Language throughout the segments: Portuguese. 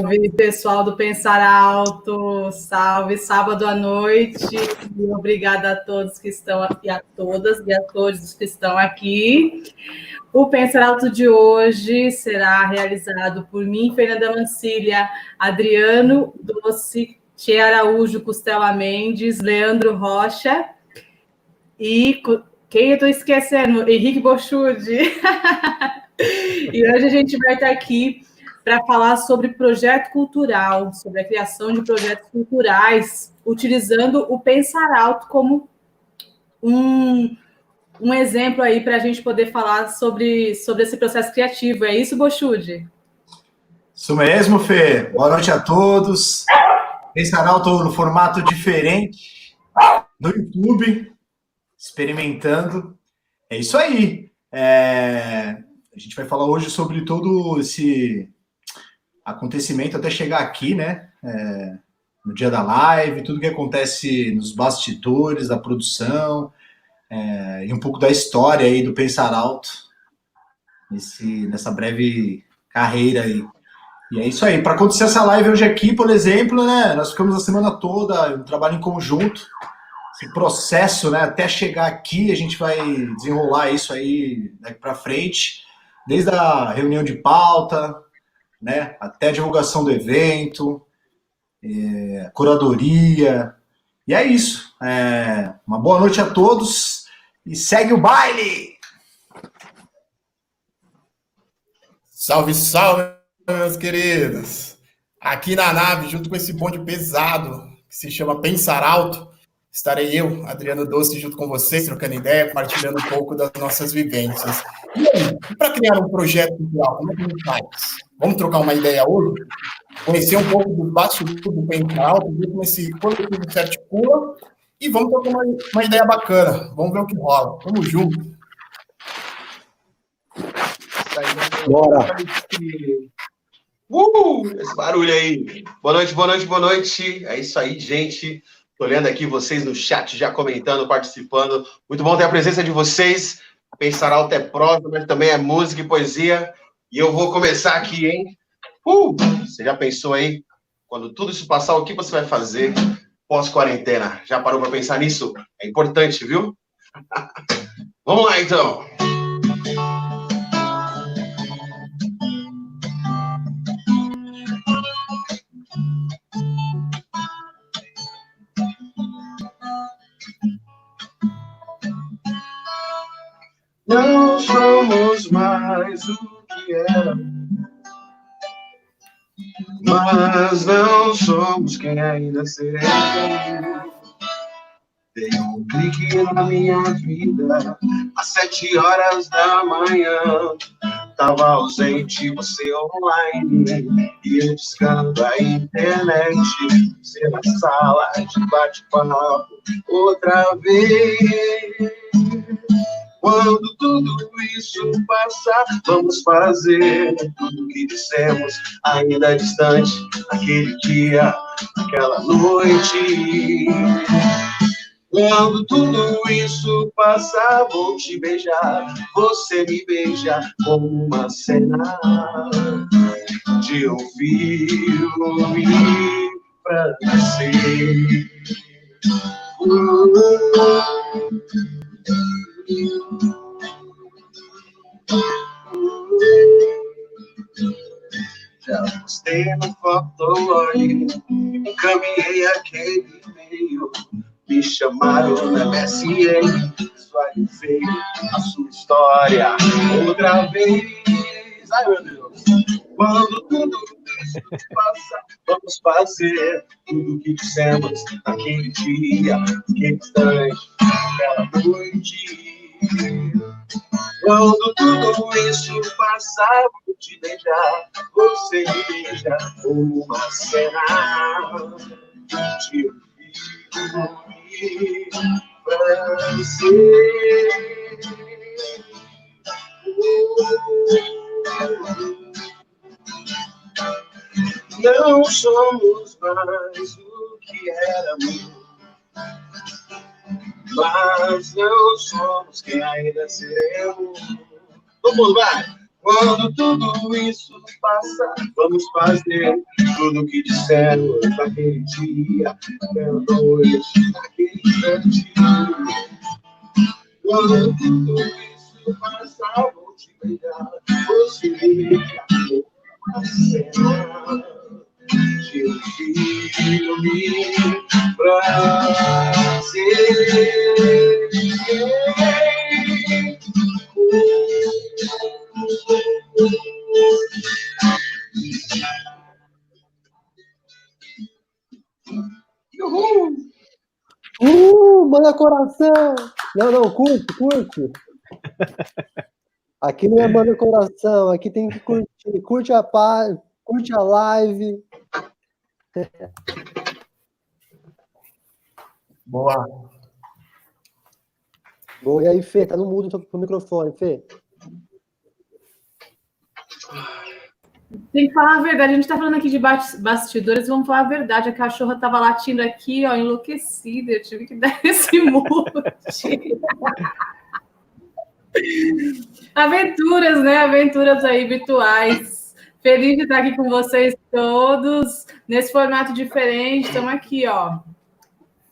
Salve, pessoal do Pensar Alto. Salve, sábado à noite. Obrigada a todos que estão aqui, a todas e a todos que estão aqui. O Pensar Alto de hoje será realizado por mim, Fernanda Mancília, Adriano Doce, Tia Araújo, Costela Mendes, Leandro Rocha e quem eu estou esquecendo? Henrique Bochude. e hoje a gente vai estar aqui para falar sobre projeto cultural, sobre a criação de projetos culturais, utilizando o Pensar Alto como um, um exemplo aí para a gente poder falar sobre, sobre esse processo criativo. É isso, Bochude? Isso mesmo, Fê. Boa noite a todos. Pensar Alto no formato diferente, no YouTube, experimentando. É isso aí. É... A gente vai falar hoje sobre todo esse acontecimento até chegar aqui, né? É, no dia da live, tudo que acontece nos bastidores da produção é, e um pouco da história aí do Pensar Alto nesse, nessa breve carreira aí. E é isso aí. Para acontecer essa live hoje aqui, por exemplo, né? Nós ficamos a semana toda, um trabalho em conjunto. Esse processo, né? Até chegar aqui, a gente vai desenrolar isso aí daqui para frente, desde a reunião de pauta, né? Até a divulgação do evento, é, curadoria. E é isso. É, uma boa noite a todos e segue o baile! Salve, salve, meus queridos! Aqui na nave, junto com esse bonde pesado que se chama Pensar Alto, estarei eu, Adriano Doce, junto com vocês, trocando ideia, compartilhando um pouco das nossas vivências. E aí, para criar um projeto cultural, como é que a gente faz? Vamos trocar uma ideia hoje? Conhecer um pouco do bastidor do Pentral, ver como esse coletivo se articula e vamos trocar uma, uma ideia bacana. Vamos ver o que rola. Vamos junto. Bora. Uh, esse barulho aí. Boa noite, boa noite, boa noite. É isso aí, gente. Tô olhando aqui vocês no chat já comentando, participando. Muito bom ter a presença de vocês. Pensar alto é prosa, mas também é música e poesia. E eu vou começar aqui, hein? Uh, você já pensou aí? Quando tudo isso passar, o que você vai fazer pós-quarentena? Já parou para pensar nisso? É importante, viu? Vamos lá, então. Não somos mais o era. Mas não somos quem ainda seremos. Tem um clique na minha vida às sete horas da manhã. Tava ausente, você online e eu discando a internet. Você na sala de bate-papo outra vez. Quando tudo isso passar, vamos fazer tudo que dissemos, ainda distante, aquele dia, aquela noite. Quando tudo isso passar, vou te beijar, você me beija como uma cena de um filme pra nascer. Já postei no Fotolog, encaminhei aquele e-mail. Me chamaram na MSN, sei a sua história outra vez. Ai, meu Deus. Quando tudo isso passa, vamos fazer tudo o que dissemos naquele dia, naquele instante, naquela noite. Quando tudo isso passar, vou te beijar, você me beija uma cena de filme francês. Não somos mais o que éramos, mas não somos quem ainda seremos. Mundo vai! Quando tudo isso passa, vamos fazer tudo o que dissemos naquele dia, naquela noite, naquele instante. Quando tudo isso passar, vou te beijar, você me acabou a cena de um filme pra Uhul! Uh, manda coração! Não, não, curte, curte. Aqui não é manda coração, aqui tem que curtir. Curte a curte a live. Boa. Boa. E aí, Fê, tá no mudo pro microfone, Fê. Tem que falar a verdade. A gente está falando aqui de bastidores, vamos falar a verdade. A cachorra estava latindo aqui, ó, enlouquecida. Eu tive que dar esse mute. Aventuras, né? Aventuras aí virtuais. Feliz de estar aqui com vocês todos nesse formato diferente. Estamos aqui, ó,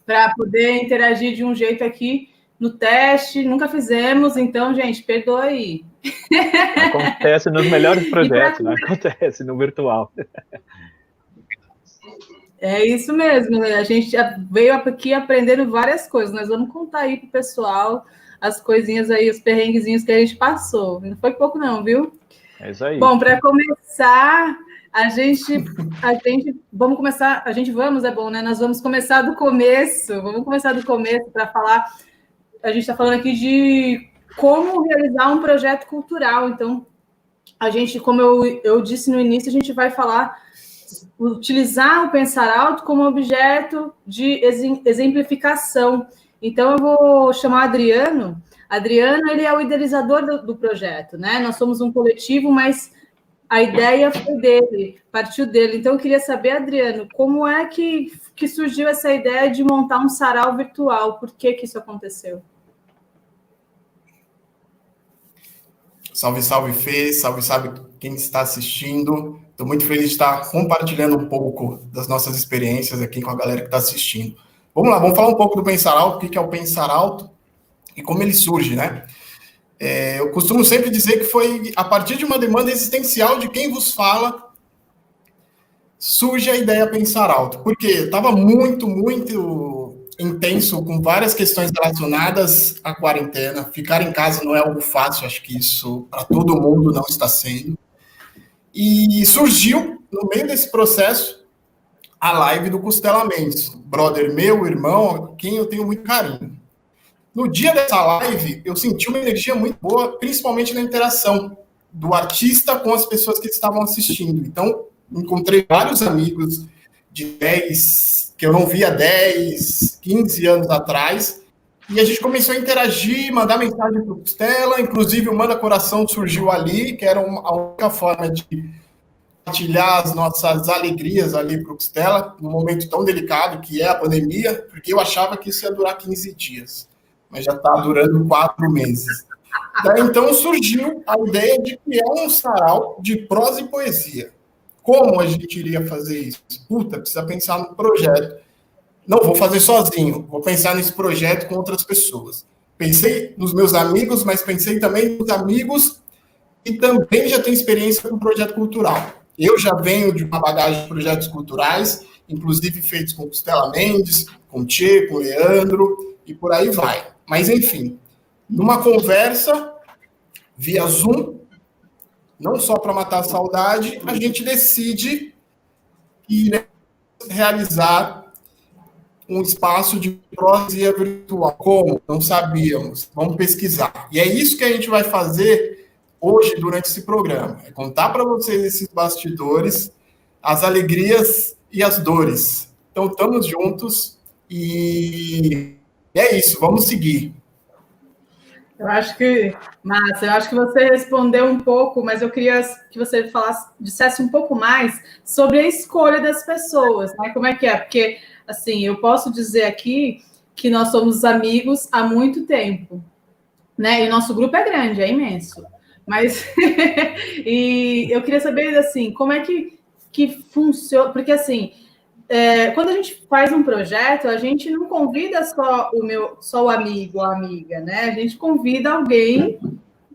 para poder interagir de um jeito aqui no teste. Nunca fizemos, então, gente, perdoa aí. Acontece nos melhores projetos, né? Acontece no virtual. É isso mesmo, né? a gente veio aqui aprendendo várias coisas. Nós vamos contar aí para o pessoal as coisinhas aí, os perrenguezinhos que a gente passou. Não foi pouco, não, viu? É isso aí. Bom, para começar, a gente, a gente, vamos começar, a gente vamos, é bom, né? Nós vamos começar do começo, vamos começar do começo para falar. A gente está falando aqui de como realizar um projeto cultural. Então, a gente, como eu, eu disse no início, a gente vai falar utilizar o pensar alto como objeto de exemplificação. Então, eu vou chamar Adriano. Adriano, ele é o idealizador do, do projeto, né? Nós somos um coletivo, mas a ideia foi dele, partiu dele. Então, eu queria saber, Adriano, como é que, que surgiu essa ideia de montar um sarau virtual? Por que, que isso aconteceu? Salve, salve, Fê, salve, salve quem está assistindo. Estou muito feliz de estar compartilhando um pouco das nossas experiências aqui com a galera que está assistindo. Vamos lá, vamos falar um pouco do Pensar Alto, o que é o Pensar Alto e como ele surge, né? É, eu costumo sempre dizer que foi a partir de uma demanda existencial de quem vos fala surge a ideia Pensar Alto, porque estava muito, muito intenso com várias questões relacionadas à quarentena. Ficar em casa não é algo fácil, acho que isso para todo mundo não está sendo. E surgiu, no meio desse processo, a live do Costela Mendes, brother meu, irmão, quem eu tenho muito carinho. No dia dessa live, eu senti uma energia muito boa, principalmente na interação do artista com as pessoas que estavam assistindo. Então, encontrei vários amigos de 10, que eu não via 10, 15 anos atrás. E a gente começou a interagir, mandar mensagem para o Costela, inclusive o Manda Coração surgiu ali, que era uma, a única forma de compartilhar as nossas alegrias ali para o Costela, num momento tão delicado que é a pandemia, porque eu achava que isso ia durar 15 dias, mas já está durando quatro meses. Então surgiu a ideia de criar um sarau de prosa e poesia. Como a gente iria fazer isso? Puta, precisa pensar no projeto. Não vou fazer sozinho, vou pensar nesse projeto com outras pessoas. Pensei nos meus amigos, mas pensei também nos amigos que também já têm experiência com projeto cultural. Eu já venho de uma bagagem de projetos culturais, inclusive feitos com Costela Mendes, com Tchê, com Leandro, e por aí vai. Mas, enfim, numa conversa via Zoom, não só para matar a saudade, a gente decide ir realizar um espaço de prosia virtual. Como? Não sabíamos. Vamos pesquisar. E é isso que a gente vai fazer hoje durante esse programa. É contar para vocês esses bastidores, as alegrias e as dores. Então, estamos juntos e é isso. Vamos seguir. Eu acho que, Márcia, eu acho que você respondeu um pouco, mas eu queria que você falasse, dissesse um pouco mais sobre a escolha das pessoas, né? Como é que é? Porque, assim, eu posso dizer aqui que nós somos amigos há muito tempo, né? E o nosso grupo é grande, é imenso. Mas, e eu queria saber, assim, como é que, que funciona, porque, assim, é, quando a gente faz um projeto, a gente não convida só o meu, só o amigo a amiga, né? A gente convida alguém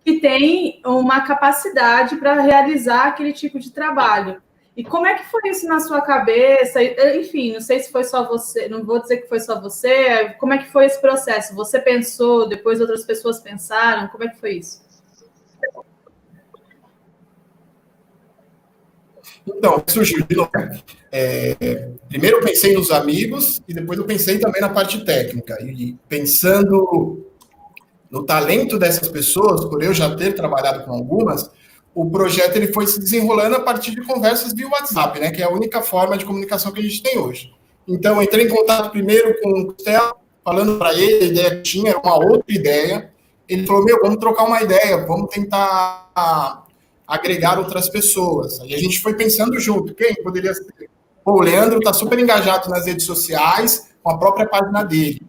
que tem uma capacidade para realizar aquele tipo de trabalho. E como é que foi isso na sua cabeça? Enfim, não sei se foi só você, não vou dizer que foi só você. Como é que foi esse processo? Você pensou, depois outras pessoas pensaram? Como é que foi isso? Então, surgiu de novo. É, primeiro eu pensei nos amigos e depois eu pensei também na parte técnica. E pensando no talento dessas pessoas, por eu já ter trabalhado com algumas, o projeto ele foi se desenrolando a partir de conversas via WhatsApp, né, que é a única forma de comunicação que a gente tem hoje. Então, eu entrei em contato primeiro com o Costela, falando para ele, a ideia que tinha era uma outra ideia. Ele falou: Meu, vamos trocar uma ideia, vamos tentar agregar outras pessoas. E a gente foi pensando junto, quem poderia ser? Pô, o Leandro está super engajado nas redes sociais, com a própria página dele.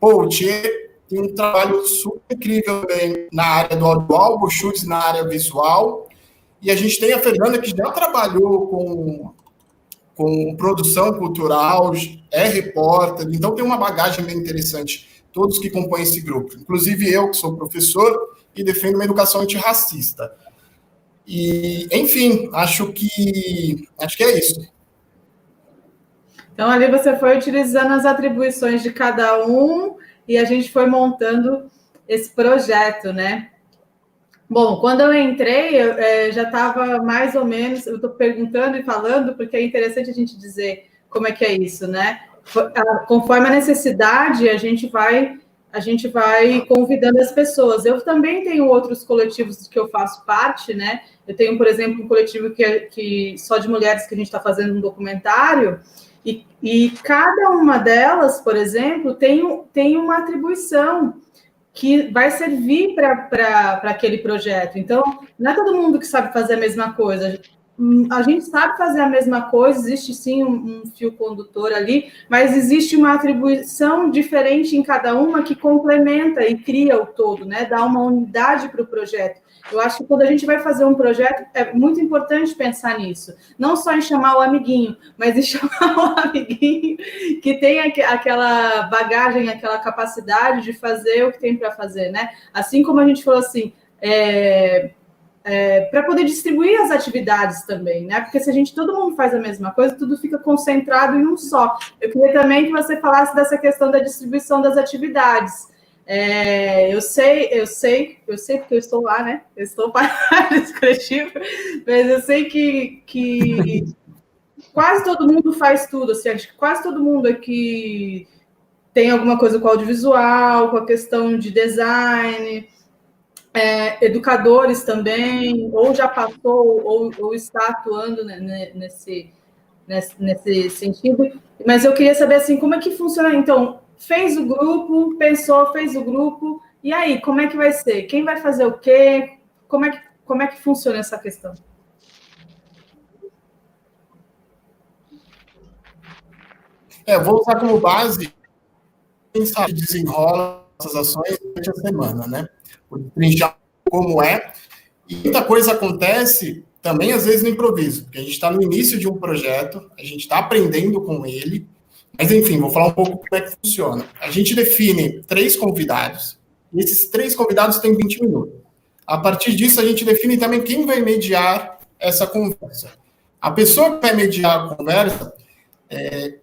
Pô, o Tchê tem um trabalho super incrível também na área do audiovisual, o Chutes na área visual. E a gente tem a Fernanda, que já trabalhou com, com produção cultural, é repórter, então tem uma bagagem bem interessante, todos que compõem esse grupo. Inclusive eu, que sou professor e defendo uma educação antirracista. E, enfim, acho que acho que é isso. Então ali você foi utilizando as atribuições de cada um e a gente foi montando esse projeto, né? Bom, quando eu entrei, eu, é, já estava mais ou menos, eu estou perguntando e falando, porque é interessante a gente dizer como é que é isso, né? Conforme a necessidade, a gente vai a gente vai convidando as pessoas. Eu também tenho outros coletivos que eu faço parte, né? Eu tenho, por exemplo, um coletivo que, é, que só de mulheres que a gente está fazendo um documentário, e, e, cada uma delas, por exemplo, tem, tem uma atribuição que vai servir para aquele projeto. Então, não é todo mundo que sabe fazer a mesma coisa. A gente sabe fazer a mesma coisa, existe sim um, um, fio condutor ali, mas existe uma atribuição diferente em cada uma que complementa e cria o todo, né? Dá uma unidade para o projeto. Eu acho que quando a gente vai fazer um projeto, é muito importante pensar nisso. Não só em chamar o amiguinho, mas em chamar o amiguinho que tem aquela bagagem, aquela capacidade de fazer o que tem para fazer, né? Assim como a gente falou assim, é, é, para poder distribuir as atividades também, né? Porque se a gente todo mundo faz a mesma coisa, tudo fica concentrado em um só. Eu queria também que você falasse dessa questão da distribuição das atividades. É, eu sei, eu sei, eu sei porque eu estou lá, né? Eu estou para esse mas eu sei que, que quase todo mundo faz tudo, assim, acho que quase todo mundo aqui tem alguma coisa com audiovisual, com a questão de design é, educadores também, ou já passou, ou, ou está atuando nesse, nesse, nesse sentido. Mas eu queria saber assim, como é que funciona? Então, fez o grupo, pensou, fez o grupo, e aí, como é que vai ser? Quem vai fazer o quê? Como é que, como é que funciona essa questão? É, vou usar como base quem sabe desenrola essas ações durante a semana, né? Trinchar como é. E muita coisa acontece também, às vezes, no improviso, porque a gente está no início de um projeto, a gente está aprendendo com ele, mas enfim, vou falar um pouco como é que funciona. A gente define três convidados, e esses três convidados têm 20 minutos. A partir disso, a gente define também quem vai mediar essa conversa. A pessoa que vai mediar a conversa, é,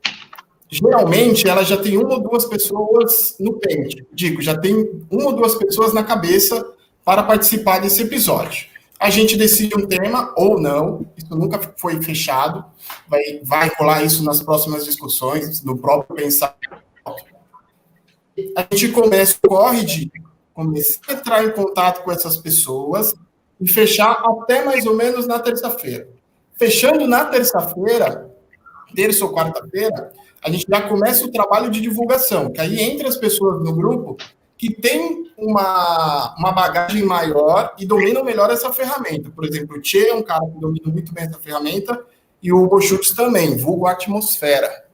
geralmente ela já tem uma ou duas pessoas no pente. Digo, já tem uma ou duas pessoas na cabeça para participar desse episódio. A gente decide um tema ou não, isso nunca foi fechado, vai, vai rolar isso nas próximas discussões, no próprio pensar. A gente começa, corre de começar a entrar em contato com essas pessoas e fechar até mais ou menos na terça-feira. Fechando na terça-feira, terça ou quarta-feira, a gente já começa o trabalho de divulgação, que aí entre as pessoas no grupo que tem uma, uma bagagem maior e dominam melhor essa ferramenta. Por exemplo, o Tchê é um cara que domina muito bem essa ferramenta e o Hugo Schultz também, vulgo Atmosfera,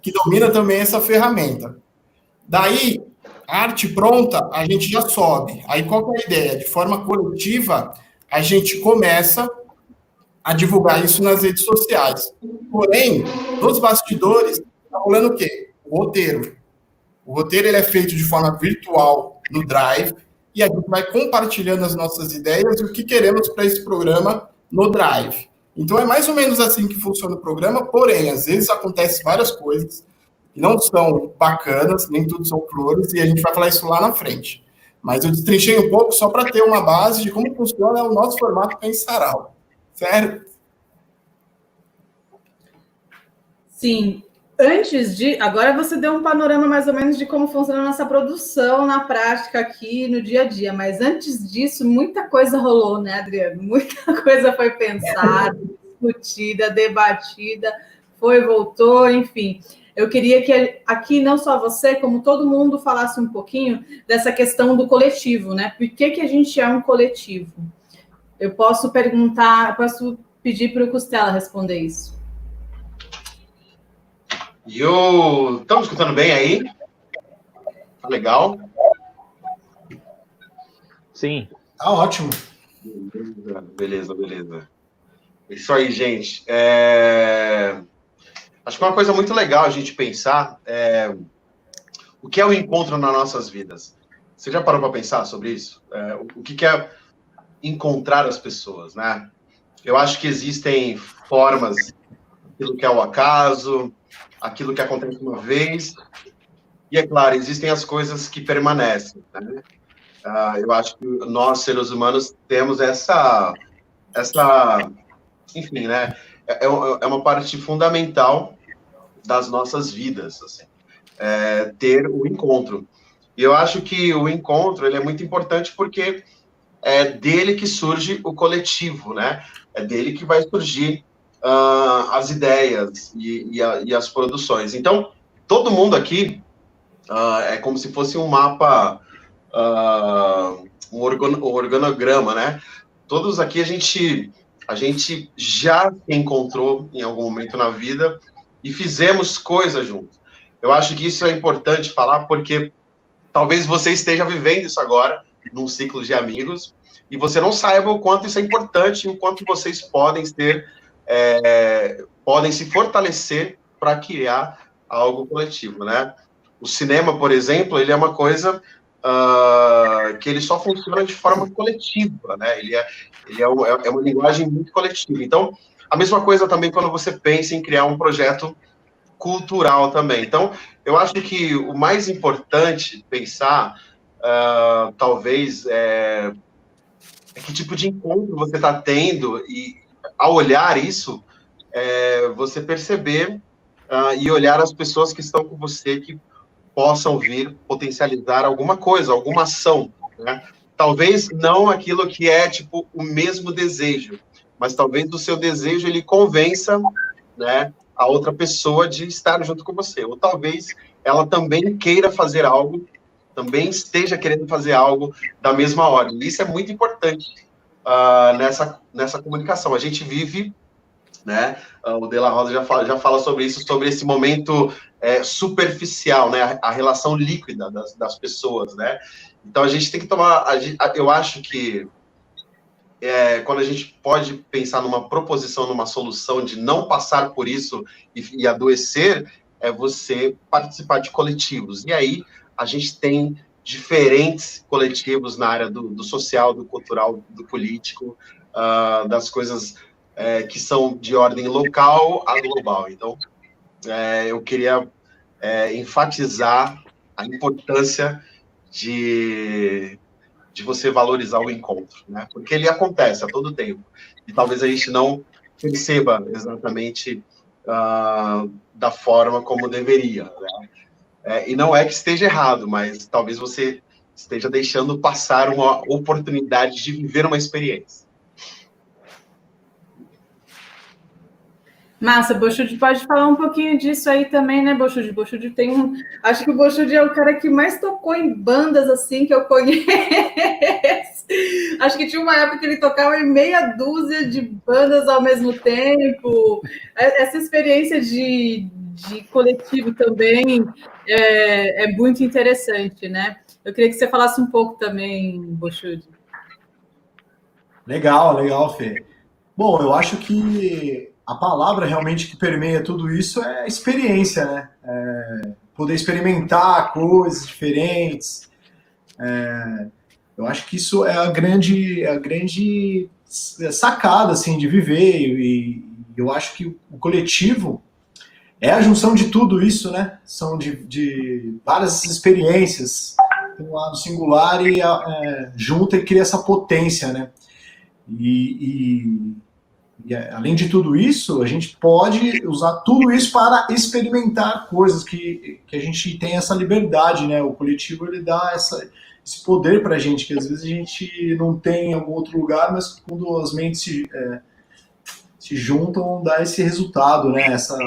que domina também essa ferramenta. Daí, arte pronta, a gente já sobe. Aí qual é a ideia? De forma coletiva, a gente começa a divulgar isso nas redes sociais. Porém, nos bastidores, está rolando o quê? O roteiro. O roteiro ele é feito de forma virtual no Drive e a gente vai compartilhando as nossas ideias e o que queremos para esse programa no Drive. Então é mais ou menos assim que funciona o programa, porém, às vezes acontece várias coisas que não são bacanas, nem tudo são flores, e a gente vai falar isso lá na frente. Mas eu destrinchei um pouco só para ter uma base de como funciona o nosso formato Pensaral. Certo? Sim, Antes de. Agora você deu um panorama mais ou menos de como funciona a nossa produção na prática aqui no dia a dia, mas antes disso, muita coisa rolou, né, Adriano? Muita coisa foi pensada, discutida, debatida, foi, voltou, enfim. Eu queria que aqui não só você, como todo mundo falasse um pouquinho dessa questão do coletivo, né? Por que, que a gente é um coletivo? Eu posso perguntar, posso pedir para o Costela responder isso. Eu. Estamos escutando bem aí? Tá legal? Sim. Tá ótimo. Beleza, beleza. Isso aí, gente. É... Acho que é uma coisa muito legal a gente pensar é... o que é o encontro nas nossas vidas. Você já parou para pensar sobre isso? É... O que é encontrar as pessoas, né? Eu acho que existem formas, aquilo que é o acaso, aquilo que acontece uma vez. E é claro, existem as coisas que permanecem. Né? Uh, eu acho que nós, seres humanos, temos essa, essa enfim, né? É, é, é uma parte fundamental das nossas vidas, assim, é, ter o encontro. E eu acho que o encontro ele é muito importante porque é dele que surge o coletivo, né? É dele que vai surgir uh, as ideias e, e, a, e, as produções. Então, todo mundo aqui uh, é como se fosse um mapa, uh, um, organograma, né? Todos aqui a gente, a gente já se encontrou em algum momento na vida e fizemos coisas juntos. Eu acho que isso é importante falar porque talvez você esteja vivendo isso agora num ciclo de amigos e você não saiba o quanto isso é importante o quanto vocês podem ter é, podem se fortalecer para criar algo coletivo, né? O cinema, por exemplo, ele é uma coisa uh, que ele só funciona de forma coletiva, né? Ele é, ele é, uma, é uma linguagem muito coletiva. Então, a mesma coisa também quando você pensa em criar um projeto cultural também. Então, eu acho que o mais importante pensar, uh, talvez, é, que tipo de encontro você está tendo e, ao olhar isso, é, você perceber uh, e olhar as pessoas que estão com você que possam vir potencializar alguma coisa, alguma ação, né? Talvez não aquilo que é tipo o mesmo desejo, mas talvez o seu desejo ele convença, né, a outra pessoa de estar junto com você, ou talvez ela também queira fazer algo, também esteja querendo fazer algo da mesma hora. Isso é muito importante uh, nessa, nessa comunicação. A gente vive, né? Uh, o De La Rosa já fala, já fala sobre isso, sobre esse momento é, superficial, né? A, a, relação líquida das, das pessoas, né? Então a gente tem que tomar. A, eu acho que é, quando a gente pode pensar numa proposição, numa solução de não passar por isso e, e adoecer, é você participar de coletivos. E aí a gente tem diferentes coletivos na área do, do social, do cultural, do político, uh, das coisas é, que são de ordem local a global. Então, é, eu queria é, enfatizar a importância de, de você valorizar o encontro, né? Porque ele acontece a todo tempo e talvez a gente não perceba exatamente uh, da forma como deveria. Né? É, e não é que esteja errado, mas talvez você esteja deixando passar uma oportunidade de viver uma experiência. Massa, Bochud pode falar um pouquinho disso aí também, né, Bochud? Bochud tem um. Acho que o Bochud é o cara que mais tocou em bandas assim que eu conheço. Acho que tinha uma época que ele tocava em meia dúzia de bandas ao mesmo tempo. É, essa experiência de, de coletivo também é, é muito interessante, né? Eu queria que você falasse um pouco também, Bochud. Legal, legal, Fê. Bom, eu acho que a palavra realmente que permeia tudo isso é experiência, né? É poder experimentar coisas diferentes. É, eu acho que isso é a grande, a grande sacada assim de viver e, eu acho que o coletivo é a junção de tudo isso, né? São de, de várias experiências, um lado singular e é, junta e cria essa potência, né? E, e e além de tudo isso, a gente pode usar tudo isso para experimentar coisas que, que a gente tem essa liberdade, né? O coletivo ele dá essa, esse poder para a gente, que às vezes a gente não tem em algum outro lugar, mas quando as mentes se, é, se juntam, dá esse resultado, né? Essa,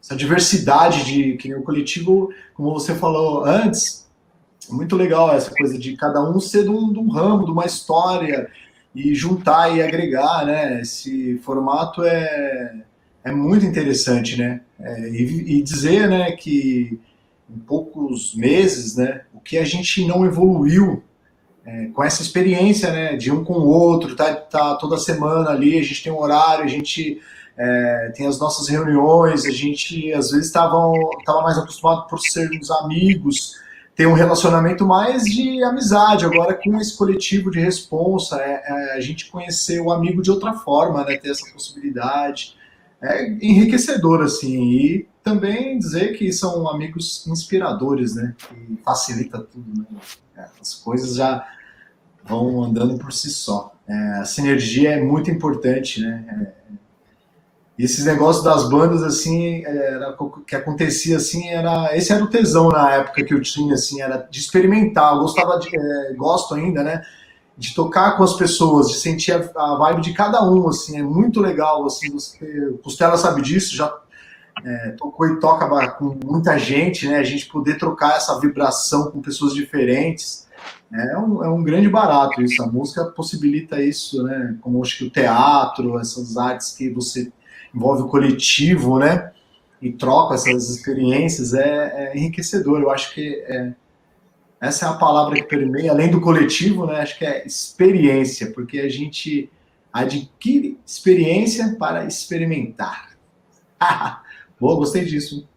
essa diversidade de que o coletivo, como você falou antes, é muito legal essa coisa de cada um ser de um, de um ramo, de uma história e juntar e agregar, né? Esse formato é, é muito interessante, né? É, e, e, dizer, né, que em poucos meses, né, o que a gente não evoluiu é, com essa experiência, né, de um com o outro, tá, tá toda semana ali, a gente tem um horário, a gente é, tem as nossas reuniões, a gente às vezes estava tava mais acostumado por sermos amigos, ter um relacionamento mais de amizade. Agora, com esse coletivo de responsa, é, é, a gente conhecer o amigo de outra forma, né? Ter essa possibilidade. É enriquecedor, assim. E também dizer que são amigos inspiradores, né? Que facilita tudo, né? É, as coisas já vão andando por si só. É, a sinergia é muito importante, né? E esses negócios das bandas, assim, era, que acontecia, assim, era... Esse era o tesão na época que eu tinha, assim, era de experimentar. Eu gostava de... É, gosto ainda, né? De tocar com as pessoas, de sentir a, a, vibe de cada um, assim. É muito legal, assim. Você, Costela sabe disso, já é, tocou e toca com muita gente, né? A gente poder trocar essa vibração com pessoas diferentes. É um, é um grande barato isso. A música possibilita isso, né? Como acho que o teatro, essas artes que você envolve o coletivo, né? E troca essas experiências, é, é enriquecedor. Eu acho que é, essa é a palavra que permeia, além do coletivo, né? Acho que é experiência, porque a gente adquire experiência para experimentar. Boa, gostei disso.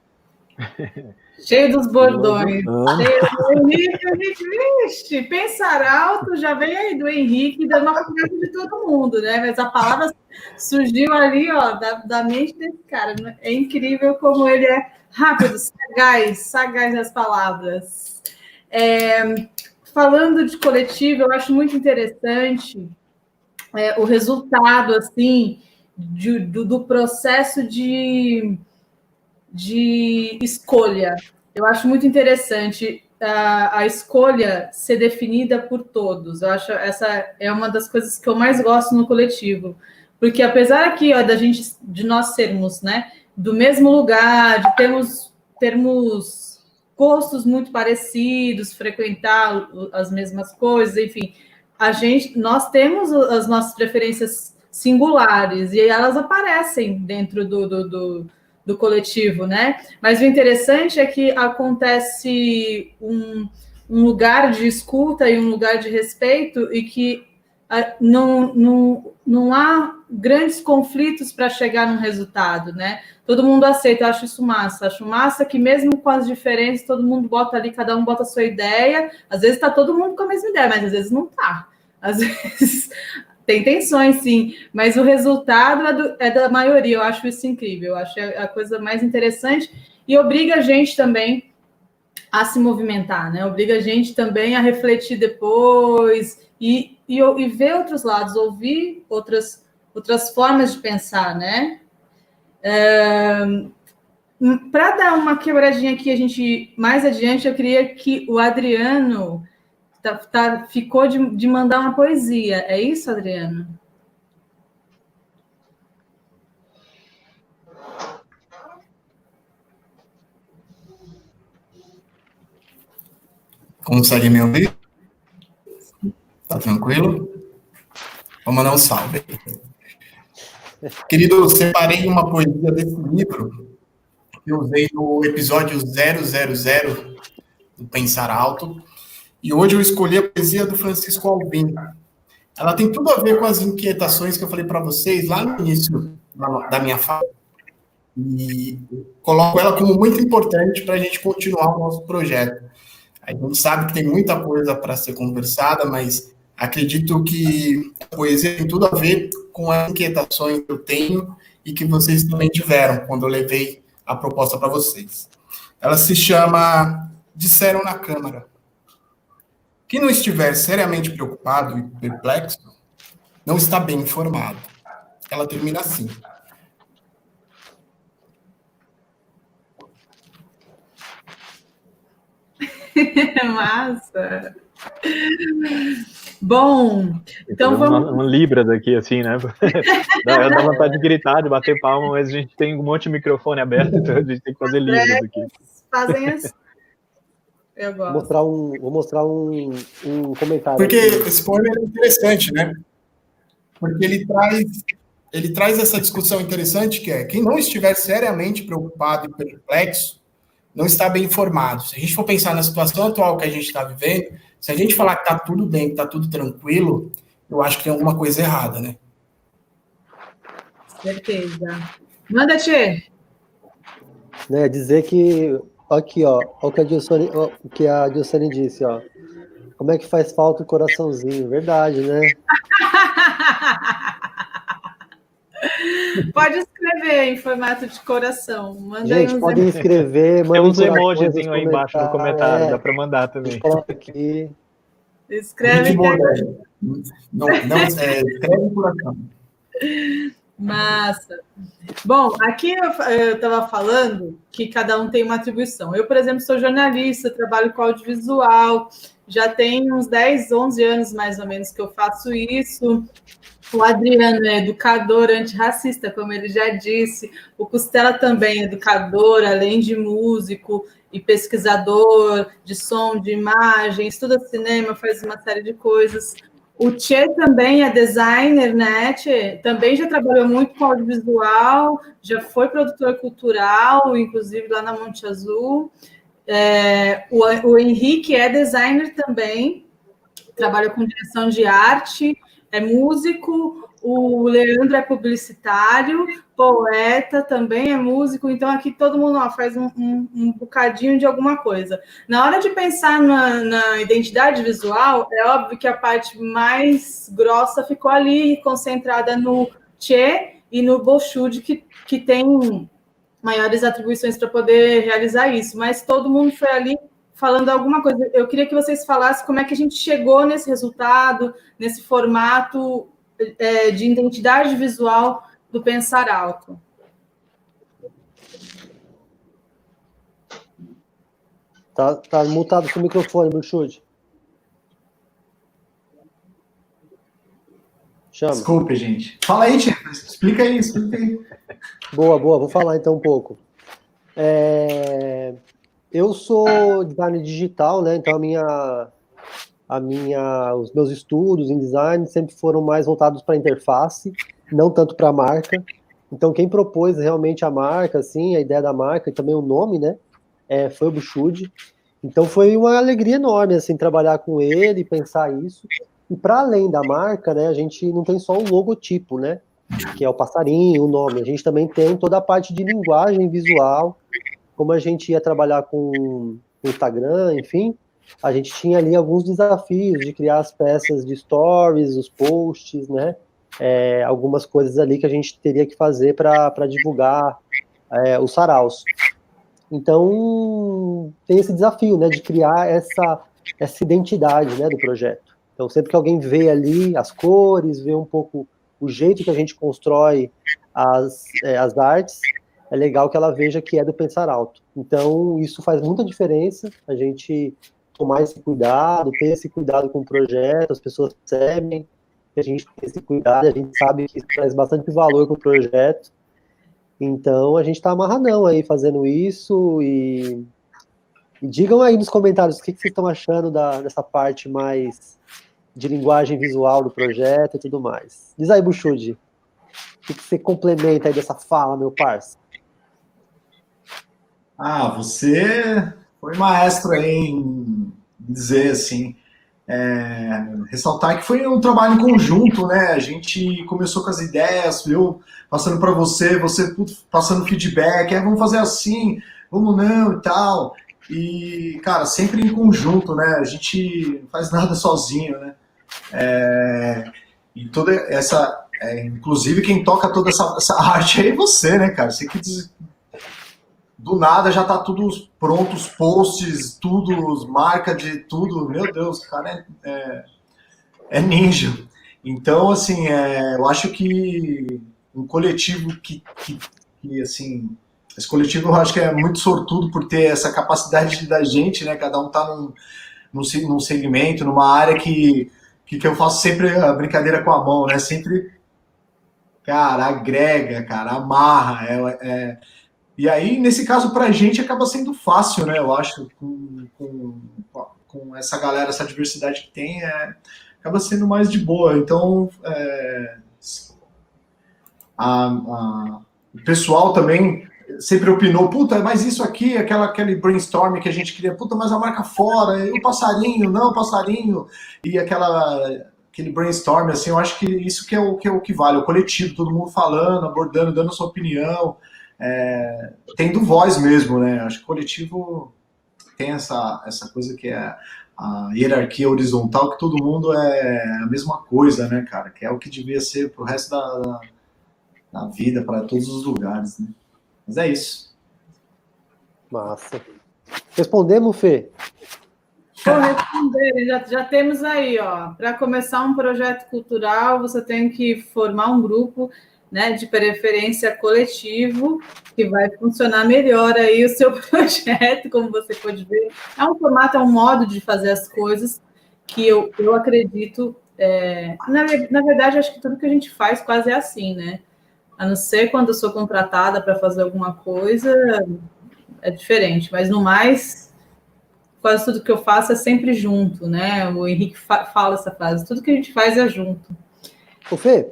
Cheio dos bordões. Cheio do Henrique, vixe, pensar alto já veio aí do Henrique, dando uma conversa de todo mundo, né? Mas a palavra surgiu ali, ó, da, da mente desse cara. É incrível como ele é rápido, sagaz, sagaz nas palavras. É, falando de coletivo, eu acho muito interessante é, o resultado, assim, de, do, do processo de de escolha. Eu acho muito interessante a, a, escolha ser definida por todos. Eu acho essa é uma das coisas que eu mais gosto no coletivo, porque apesar aqui ó, da gente de nós sermos, né, do mesmo lugar, de termos termos gostos muito parecidos, frequentar as mesmas coisas, enfim, a gente nós temos as nossas preferências singulares e elas aparecem dentro do, do, do do coletivo, né? Mas o interessante é que acontece um, um lugar de escuta e um lugar de respeito e que uh, não, não, não há grandes conflitos para chegar num resultado, né? Todo mundo aceita, acho isso massa. Acho massa que mesmo com as diferenças, todo mundo bota ali, cada um bota a sua ideia. Às vezes está todo mundo com a mesma ideia, mas às vezes não está. Às vezes tem tensões, sim, mas o resultado é, do, é, da maioria. Eu acho isso incrível. Eu acho a coisa mais interessante. e obriga a gente também a se movimentar, né? Obriga a gente também a refletir depois e, e, e ver outros lados, ouvir outras, outras formas de pensar, né? É, Para dar uma quebradinha aqui, a gente mais adiante, eu queria que o Adriano tá, tá, ficou de, de mandar uma poesia. É isso, Adriano? Consegue me ouvir? Tá tranquilo? Vou mandar um salve. Querido, eu separei uma poesia desse livro que eu usei no episódio 000 do Pensar Alto. E hoje eu escolhi a poesia do Francisco Alvim. Ela tem tudo a ver com as inquietações que eu falei para vocês lá no início da minha fala. E coloco ela como muito importante para a gente continuar o nosso projeto. A gente sabe que tem muita coisa para ser conversada, mas acredito que a poesia tem tudo a ver com as inquietações que eu tenho e que vocês também tiveram quando eu levei a proposta para vocês. Ela se chama Disseram na Câmara. Quem não estiver seriamente preocupado e perplexo não está bem informado. Ela termina assim. Massa! Bom, então vamos. Uma, uma libra daqui, assim, né? dá, dá vontade de gritar, de bater palma, mas a gente tem um monte de microfone aberto, então a gente tem que fazer libras aqui. Fazem assim. Eu gosto. Vou mostrar um, vou mostrar um, um comentário. Porque aqui. esse poema é interessante, né? Porque ele traz, ele traz essa discussão interessante que é quem não estiver seriamente preocupado e perplexo não está bem informado. Se a gente for pensar na situação atual que a gente está vivendo, se a gente falar que está tudo bem, que está tudo tranquilo, eu acho que tem alguma coisa errada, né? Certeza. Manda, Tchê. Né, dizer que, aqui, ó, o que a Dilsone, o que a Dilsone disse, ó. Como é que faz falta o coraçãozinho? Verdade, né? Pode escrever em formato de coração. Manda Gente, podem escrever. Tem uns emojis aí embaixo no comentário, é, dá para mandar também. Coloca aqui. Escreve Muito bom, né? Não, não, é, escreve por acaso. Massa. Bom, aqui eu estava falando que cada um tem uma atribuição. Eu, por exemplo, sou jornalista, trabalho com audiovisual, já tem uns 10, 11 anos mais ou menos que eu faço isso. O Adriano é educador antirracista, como ele já disse. O Costela também é educador, além de músico e pesquisador de som, de imagem, estuda cinema, faz uma série de coisas. O Tchê também é designer, né, Tchê? Também já trabalhou muito com audiovisual, já foi produtor cultural, inclusive lá na Monte Azul. É, o, o Henrique é designer também, trabalha com direção de arte, é músico, o Leandro é publicitário, poeta, também é músico, então aqui todo mundo ó, faz um, um, um, bocadinho de alguma coisa. Na hora de pensar na, na, identidade visual, é óbvio que a parte mais grossa ficou ali, concentrada no Che e no Bolshude, que, que tem maiores atribuições para poder realizar isso, mas todo mundo foi ali falando alguma coisa. Eu queria que vocês falassem como é que a gente chegou nesse resultado, nesse formato é, de identidade visual do pensar alto. Tá, tá mutado com o microfone, Bruxude. Chama. Desculpe, gente. Fala aí, Tia. Explica aí, explica aí. Boa, boa. Vou falar então um pouco. É... Eu sou designer digital, né? Então a minha, a minha, os meus estudos em design sempre foram mais voltados para interface, não tanto para a marca. Então quem propôs realmente a marca, assim, a ideia da marca e também o nome, né? É, foi o Buxude. Então foi uma alegria enorme assim trabalhar com ele, pensar isso. E para além da marca, né, a gente não tem só o logotipo, né? Que é o passarinho, o nome. A gente também tem toda a parte de linguagem visual, como a gente ia trabalhar com Instagram, enfim, a gente tinha ali alguns desafios de criar as peças de stories, os posts, né? É, algumas coisas ali que a gente teria que fazer para divulgar é, os saraus. Então, tem esse desafio, né, de criar essa, essa identidade, né, do projeto. Então, sempre que alguém vê ali as cores, vê um pouco o jeito que a gente constrói as, é, as artes, é legal que ela veja que é do Pensar Alto. Então, isso faz muita diferença, a gente tomar esse cuidado, ter esse cuidado com o projeto, as pessoas percebem que a gente tem esse cuidado, a gente sabe que isso traz bastante valor para o projeto. Então, a gente está amarradão aí fazendo isso e, e, digam aí nos comentários o que, que vocês estão achando da, dessa parte mais de linguagem visual do projeto e tudo mais. Diz aí, Buxude, o que, que você complementa aí dessa fala, meu parceiro? Ah, você foi maestro aí em dizer assim, é, ressaltar que foi um trabalho em conjunto, né? A gente começou com as ideias, viu? Passando para você, você passando feedback, é, vamos fazer assim, vamos não e tal. E, cara, sempre em conjunto, né? A gente não faz nada sozinho, né? É, e toda essa. É, inclusive, quem toca toda essa, essa arte aí é você, né, cara? Você que do nada já tá tudo pronto, os posts, tudo, marca de tudo. Meu Deus, o cara é, é, é ninja. Então, assim, é, eu acho que um coletivo que, que, que, assim, esse coletivo eu acho que é muito sortudo por ter essa capacidade da gente, né? Cada um tá num, num, num segmento, numa área que, que, que eu faço sempre a brincadeira com a mão, né? Sempre, cara, agrega, cara, amarra, é, é e aí, nesse caso, para a gente acaba sendo fácil, né? Eu acho, com, com, com essa galera, essa diversidade que tem, é, acaba sendo mais de boa. Então, é, a, a, o pessoal também sempre opinou, puta, mas isso aqui, aquela, aquele brainstorm que a gente queria, puta, mas a marca fora, o passarinho, não, passarinho, e aquela aquele brainstorm, assim, eu acho que isso que é o que, é o que vale, o coletivo, todo mundo falando, abordando, dando sua opinião, é, tendo voz mesmo, né? Acho que o coletivo tem essa, essa coisa que é a hierarquia horizontal, que todo mundo é a mesma coisa, né, cara? Que é o que devia ser pro resto da, da, da vida, para todos os lugares, né? Mas é isso. Massa. Respondemos, Fê? Vou responder, já, já temos aí, ó. Para começar um projeto cultural, você tem que formar um grupo né, de preferência coletivo, que vai funcionar melhor aí o seu projeto, como você pode ver. É um formato, é um modo de fazer as coisas que eu, eu acredito. É, na, na verdade, acho que tudo que a gente faz quase é assim, né? A não ser quando eu sou contratada para fazer alguma coisa, é diferente, mas no mais, quase tudo que eu faço é sempre junto, né? O Henrique fa fala essa frase: tudo que a gente faz é junto. O Fê?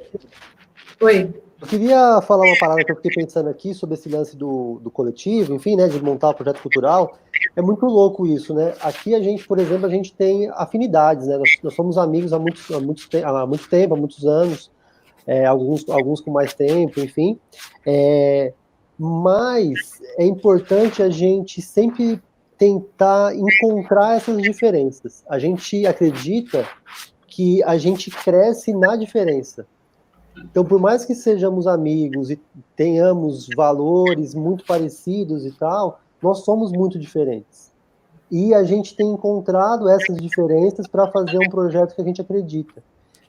Oi. Eu queria falar uma parada que eu fiquei pensando aqui sobre esse lance do, do coletivo, enfim, né, de montar o projeto cultural. É muito louco isso, né? Aqui a gente, por exemplo, a gente tem afinidades, né? Nós, nós somos amigos há muito, há, muito há muito tempo, há muitos anos, é, alguns, alguns com mais tempo, enfim. É, mas é importante a gente sempre tentar encontrar essas diferenças. A gente acredita que a gente cresce na diferença. Então, por mais que sejamos amigos e tenhamos valores muito parecidos e tal, nós somos muito diferentes. E a gente tem encontrado essas diferenças para fazer um projeto que a gente acredita.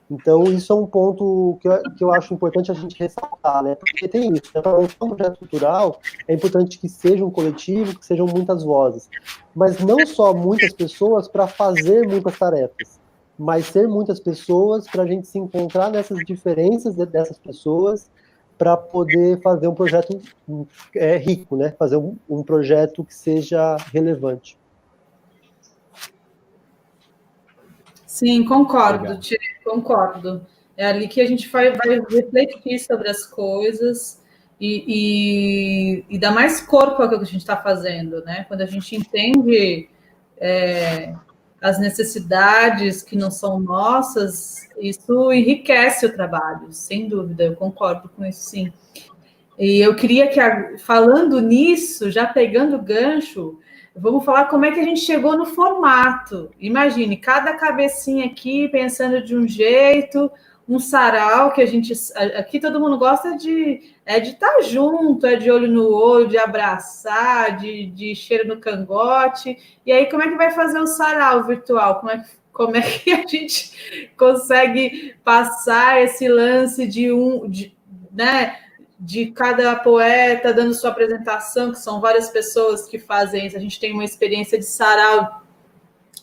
Então, isso é um ponto que eu, que eu acho importante a gente ressaltar, né? Porque tem isso, né? para um projeto cultural, é importante que seja um coletivo, que sejam muitas vozes. Mas não só muitas pessoas para fazer muitas tarefas mas ser muitas pessoas para a gente se encontrar nessas diferenças dessas pessoas para poder fazer um projeto é, rico, né? Fazer um, um projeto que seja relevante. Sim, concordo, Tire, concordo. É ali que a gente vai, vai refletir sobre as coisas e, e, e dar mais corpo ao que a gente está fazendo, né? Quando a gente entende é, as necessidades que não são nossas, isso enriquece o trabalho, sem dúvida, eu concordo com isso sim. E eu queria que, falando nisso, já pegando o gancho, vamos falar como é que a gente chegou no formato. Imagine, cada cabecinha aqui pensando de um jeito, um sarau que a gente aqui todo mundo gosta de é de estar tá junto, é de olho no olho, de abraçar, de, de cheiro no cangote. E aí, como é que vai fazer o sarau virtual? Como é que, como é que a gente consegue passar esse lance de um, de, né? De cada poeta dando sua apresentação, que são várias pessoas que fazem isso. A gente tem uma experiência de sarau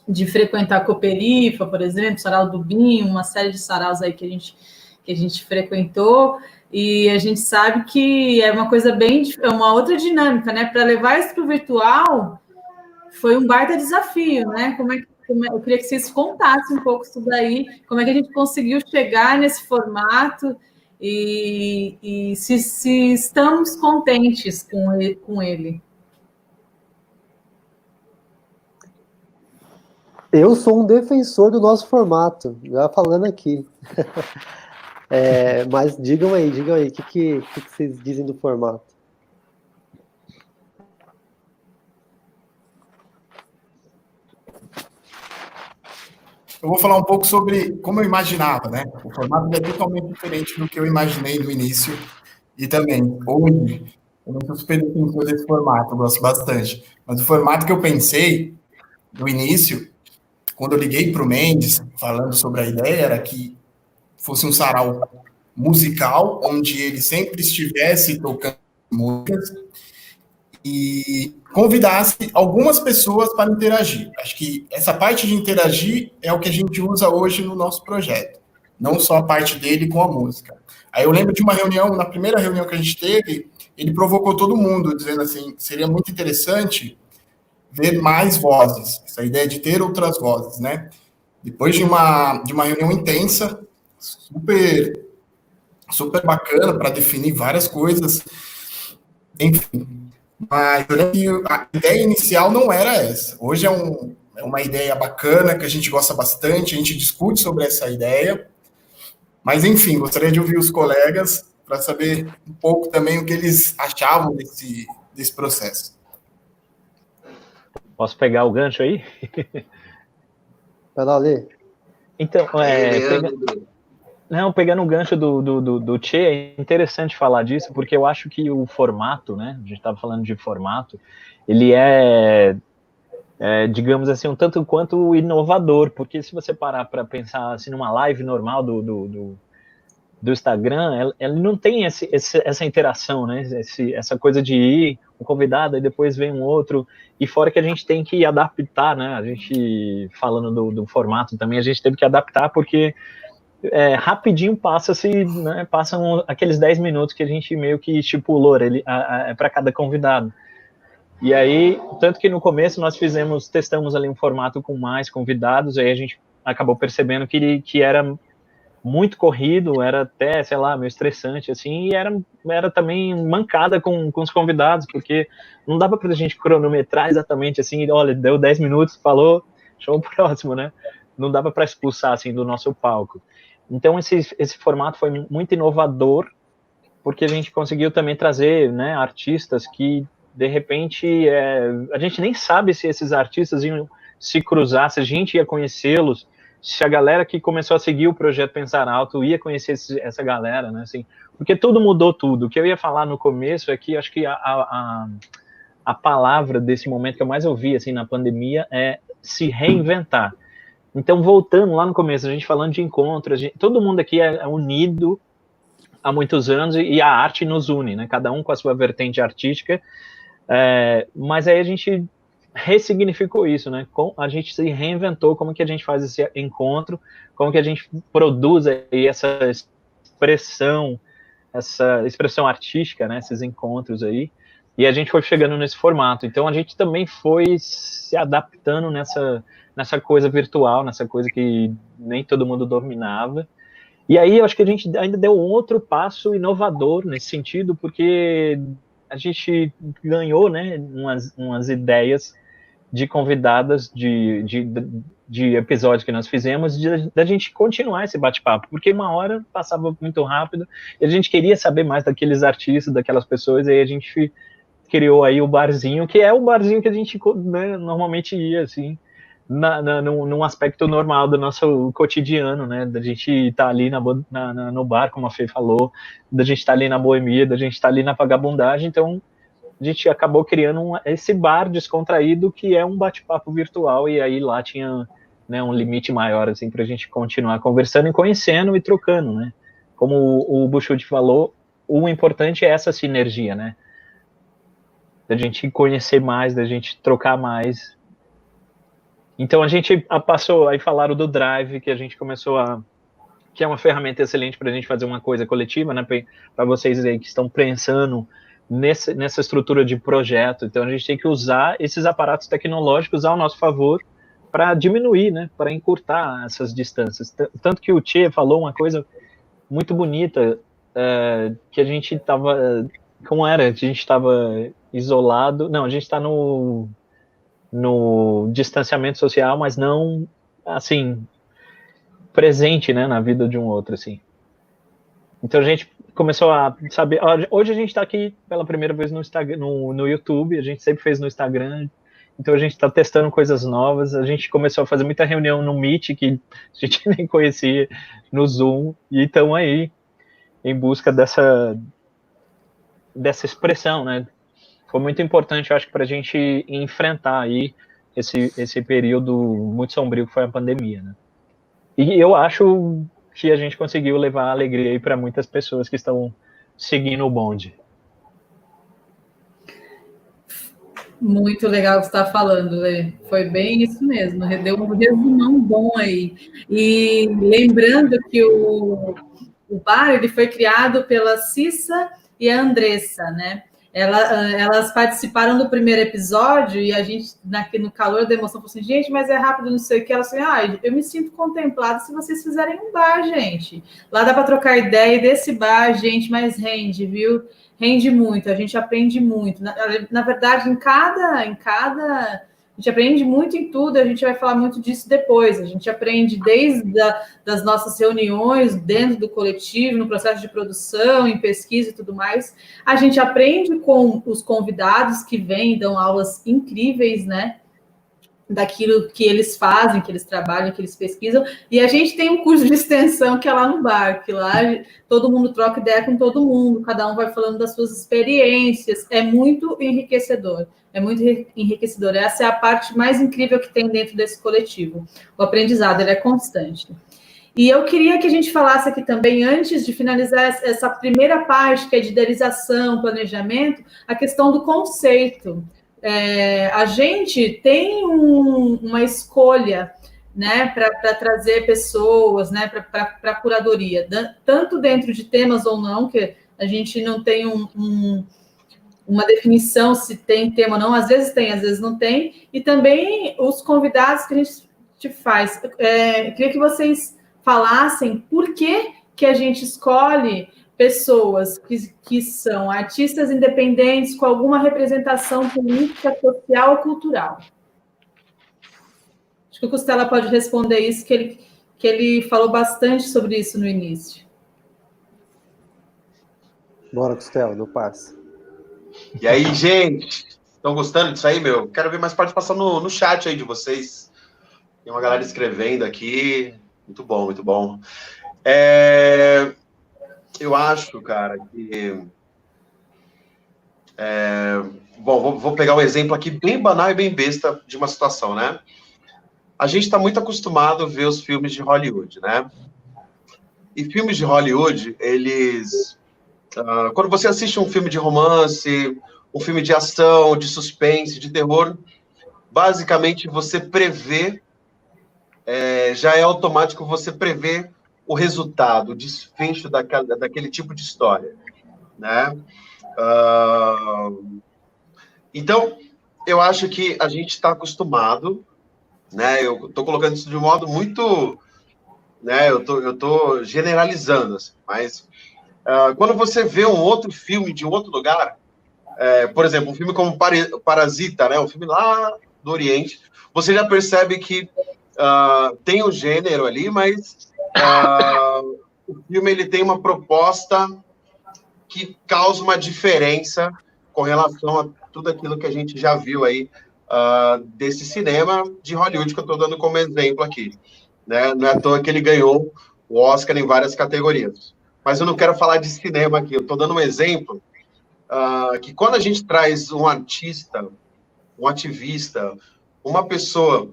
de frequentar a Cooperifa, por exemplo, Sarau do Binho, uma série de saraus aí que a gente, que a gente frequentou, e a gente sabe que é uma coisa bem, é uma outra dinâmica, né? Para levar isso para o virtual foi um baita desafio, né? Como é que é, eu queria que vocês contassem um pouco isso daí, como é que a gente conseguiu chegar nesse formato e, e se, se estamos contentes com ele. Com ele. Eu sou um defensor do nosso formato, já falando aqui. é, mas digam aí, digam aí, o que, que, que, vocês dizem do formato? Eu vou falar um pouco sobre como eu imaginava, né? O formato é totalmente diferente do que eu imaginei no início e também hoje. Eu não sou super defensor desse formato, eu gosto bastante. Mas o formato que eu pensei no início quando eu liguei para o Mendes, falando sobre a ideia, era que fosse um sarau musical, onde ele sempre estivesse tocando músicas e convidasse algumas pessoas para interagir. Acho que essa parte de interagir é o que a gente usa hoje no nosso projeto, não só a parte dele com a música. Aí eu lembro de uma reunião, na primeira reunião que a gente teve, ele provocou todo mundo, dizendo assim: seria muito interessante ver mais vozes, essa ideia de ter outras vozes, né? Depois de uma, de uma reunião intensa, super, super bacana para definir várias coisas, enfim. Mas a ideia inicial não era essa. Hoje é, um, é uma ideia bacana, que a gente gosta bastante, a gente discute sobre essa ideia. Mas, enfim, gostaria de ouvir os colegas para saber um pouco também o que eles achavam desse, desse processo. Posso pegar o gancho aí? Vai lá, Lê. Então, é, pega... não, pegando o gancho do, do, do, do Che, é interessante falar disso, porque eu acho que o formato, né? A gente estava falando de formato, ele é, é, digamos assim, um tanto quanto inovador, porque se você parar para pensar assim numa live normal do, do, do do Instagram, ela não tem esse, esse, essa interação, né? Esse, essa coisa de ir um convidado e depois vem um outro. E fora que a gente tem que adaptar, né? A gente, falando do, do formato também, a gente teve que adaptar porque é, rapidinho passa-se, né? Passam aqueles 10 minutos que a gente meio que estipulou é para cada convidado. E aí, tanto que no começo nós fizemos, testamos ali um formato com mais convidados, aí a gente acabou percebendo que, que era muito corrido, era até, sei lá, meio estressante, assim, e era, era também mancada com, com os convidados, porque não dava para a gente cronometrar exatamente assim, olha, deu 10 minutos, falou, show próximo, né? Não dava para expulsar, assim, do nosso palco. Então, esse, esse formato foi muito inovador, porque a gente conseguiu também trazer, né, artistas que, de repente, é, a gente nem sabe se esses artistas iam se cruzar, se a gente ia conhecê-los, se a galera que começou a seguir o projeto Pensar Alto ia conhecer esse, essa galera, né? Assim, porque tudo mudou tudo. O que eu ia falar no começo é que acho que a, a, a palavra desse momento que eu mais ouvi assim na pandemia é se reinventar. Então, voltando lá no começo, a gente falando de encontros, todo mundo aqui é, é unido há muitos anos e, a arte nos une, né? Cada um com a sua vertente artística. É, mas aí a gente ressignificou isso, né? Com, a gente se reinventou como que a gente faz esse encontro, como que a gente produz aí essa expressão, essa expressão artística, né? Esses encontros aí. E a gente foi chegando nesse formato. Então a gente também foi se adaptando nessa, nessa coisa virtual, nessa coisa que nem todo mundo dominava. E aí eu acho que a gente ainda deu um outro passo inovador nesse sentido, porque a gente ganhou, né, umas, umas ideias de convidadas de, de, de episódios que nós fizemos, da gente continuar esse bate-papo, porque uma hora passava muito rápido e a gente queria saber mais daqueles artistas, daquelas pessoas, e aí a gente criou aí o barzinho, que é o barzinho que a gente né, normalmente ia, assim, na, na, num, num, aspecto normal do nosso cotidiano, né? Da gente estar tá ali na, na, no bar, como a Fê falou, da gente estar tá ali na boemia, da gente estar tá ali na vagabundagem. Então, a gente acabou criando um, esse bar descontraído que é um bate-papo virtual e aí lá tinha né, um limite maior assim para a gente continuar conversando e conhecendo e trocando, né? Como o, o falou, o importante é essa sinergia, né? Da gente conhecer mais, da gente trocar mais então a gente passou, aí falaram do Drive, que a gente começou a. que é uma ferramenta excelente para a gente fazer uma coisa coletiva, né? Para vocês aí que estão pensando nesse, nessa estrutura de projeto. Então a gente tem que usar esses aparatos tecnológicos ao nosso favor para diminuir, né? Para encurtar essas distâncias. Tanto que o Tchê falou uma coisa muito bonita, é, que a gente estava. Como era? A gente estava isolado. Não, a gente está no no distanciamento social, mas não assim presente, né, na vida de um outro assim. Então a gente começou a saber. Hoje a gente está aqui pela primeira vez no Instagram, no, no YouTube. A gente sempre fez no Instagram. Então a gente está testando coisas novas. A gente começou a fazer muita reunião no Meet que a gente nem conhecia, no Zoom e estão aí em busca dessa dessa expressão, né? foi muito importante, eu acho, para a gente enfrentar aí esse, esse período muito sombrio que foi a pandemia, né? E eu acho que a gente conseguiu levar alegria aí para muitas pessoas que estão seguindo o bonde. Muito legal o que você está falando, Lê. Foi bem isso mesmo, deu um resumão bom aí. E lembrando que o, o bar ele foi criado pela Cissa e a Andressa, né? Ela, elas participaram do primeiro episódio e a gente, no calor da emoção, falou assim: gente, mas é rápido, não sei o que. Ela assim: ah, eu me sinto contemplada se vocês fizerem um bar, gente. Lá dá para trocar ideia e desse bar, gente, mas rende, viu? Rende muito, a gente aprende muito. Na, na verdade, em cada, em cada a gente aprende muito em tudo, a gente vai falar muito disso depois. A gente aprende desde a, das nossas reuniões dentro do coletivo, no processo de produção, em pesquisa e tudo mais. A gente aprende com os convidados que vêm dão aulas incríveis, né? Daquilo que eles fazem, que eles trabalham, que eles pesquisam. E a gente tem um curso de extensão que é lá no bar, que lá todo mundo troca ideia com todo mundo, cada um vai falando das suas experiências. É muito enriquecedor. É muito enriquecedor. Essa é a parte mais incrível que tem dentro desse coletivo. O aprendizado ele é constante. E eu queria que a gente falasse aqui também, antes de finalizar essa primeira parte, que é de idealização, planejamento, a questão do conceito é, a gente tem um, uma escolha né, para trazer pessoas né, para a curadoria, tanto dentro de temas ou não, que a gente não tem um, um, uma definição se tem tema ou não, às vezes tem, às vezes não tem, e também os convidados que a gente faz. É, queria que vocês falassem por que, que a gente escolhe pessoas que, que são artistas independentes com alguma representação política, social ou cultural? Acho que o Costela pode responder isso, que ele, que ele falou bastante sobre isso no início. Bora, Costela, no passe. E aí, gente? Estão gostando disso aí, meu? Quero ver mais participação no, no chat aí de vocês. Tem uma galera escrevendo aqui. Muito bom, muito bom. É, eu acho, cara, que. É, bom, vou, vou, pegar um exemplo aqui bem banal e bem besta de uma situação, né? A gente está muito acostumado a ver os filmes de Hollywood, né? E filmes de Hollywood, eles. Uh, quando você assiste um filme de romance, um filme de ação, de suspense, de terror, basicamente você prevê, é, já é automático você prevê o resultado, o desfecho daquela, daquele tipo de história, né? Uh, então, eu acho que a gente está acostumado, né? Eu estou colocando isso de um modo muito, né? Eu tô, eu tô generalizando, assim, mas uh, quando você vê um outro filme de um outro lugar, é, por exemplo, um filme como Parasita, né? Um filme lá do Oriente, você já percebe que uh, tem o um gênero ali, mas Uh, o filme ele tem uma proposta que causa uma diferença com relação a tudo aquilo que a gente já viu aí uh, desse cinema de Hollywood que eu estou dando como exemplo aqui. Né? Não é à toa que ele ganhou o Oscar em várias categorias. Mas eu não quero falar de cinema aqui, eu estou dando um exemplo uh, que quando a gente traz um artista, um ativista, uma pessoa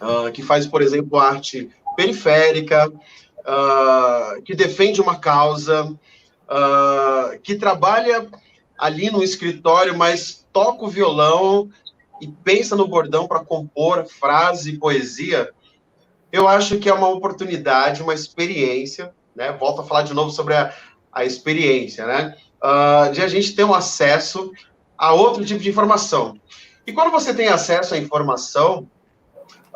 uh, que faz, por exemplo, arte periférica, uh, que defende uma causa, que trabalha ali no escritório, mas toca o violão e pensa no bordão para compor frase e poesia, eu acho que é uma oportunidade, uma experiência, né? Volto a falar de novo sobre a, a experiência, né? uh, de a gente ter um acesso a outro tipo de informação. E quando você tem acesso à informação,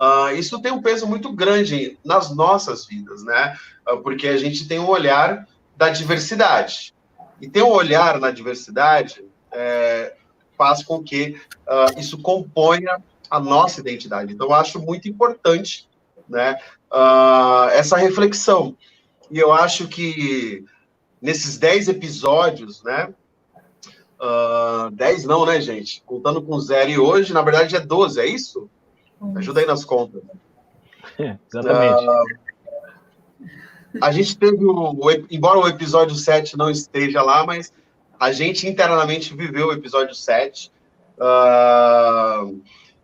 uh, isso tem um peso muito grande nas nossas vidas, né? Uh, porque a gente tem um olhar da diversidade. E ter um olhar na diversidade é, faz com que uh, isso componha a nossa identidade. Então, eu acho muito importante né, essa reflexão. E eu acho que nesses 10 episódios, né? 10 não, né, gente? Contando com zero e hoje, na verdade, é 12, é isso? Ajuda aí nas contas. É, exatamente. Uh, a gente teve, o, o, embora o episódio 7 não esteja lá, mas a gente internamente viveu o episódio 7. Uh, ah,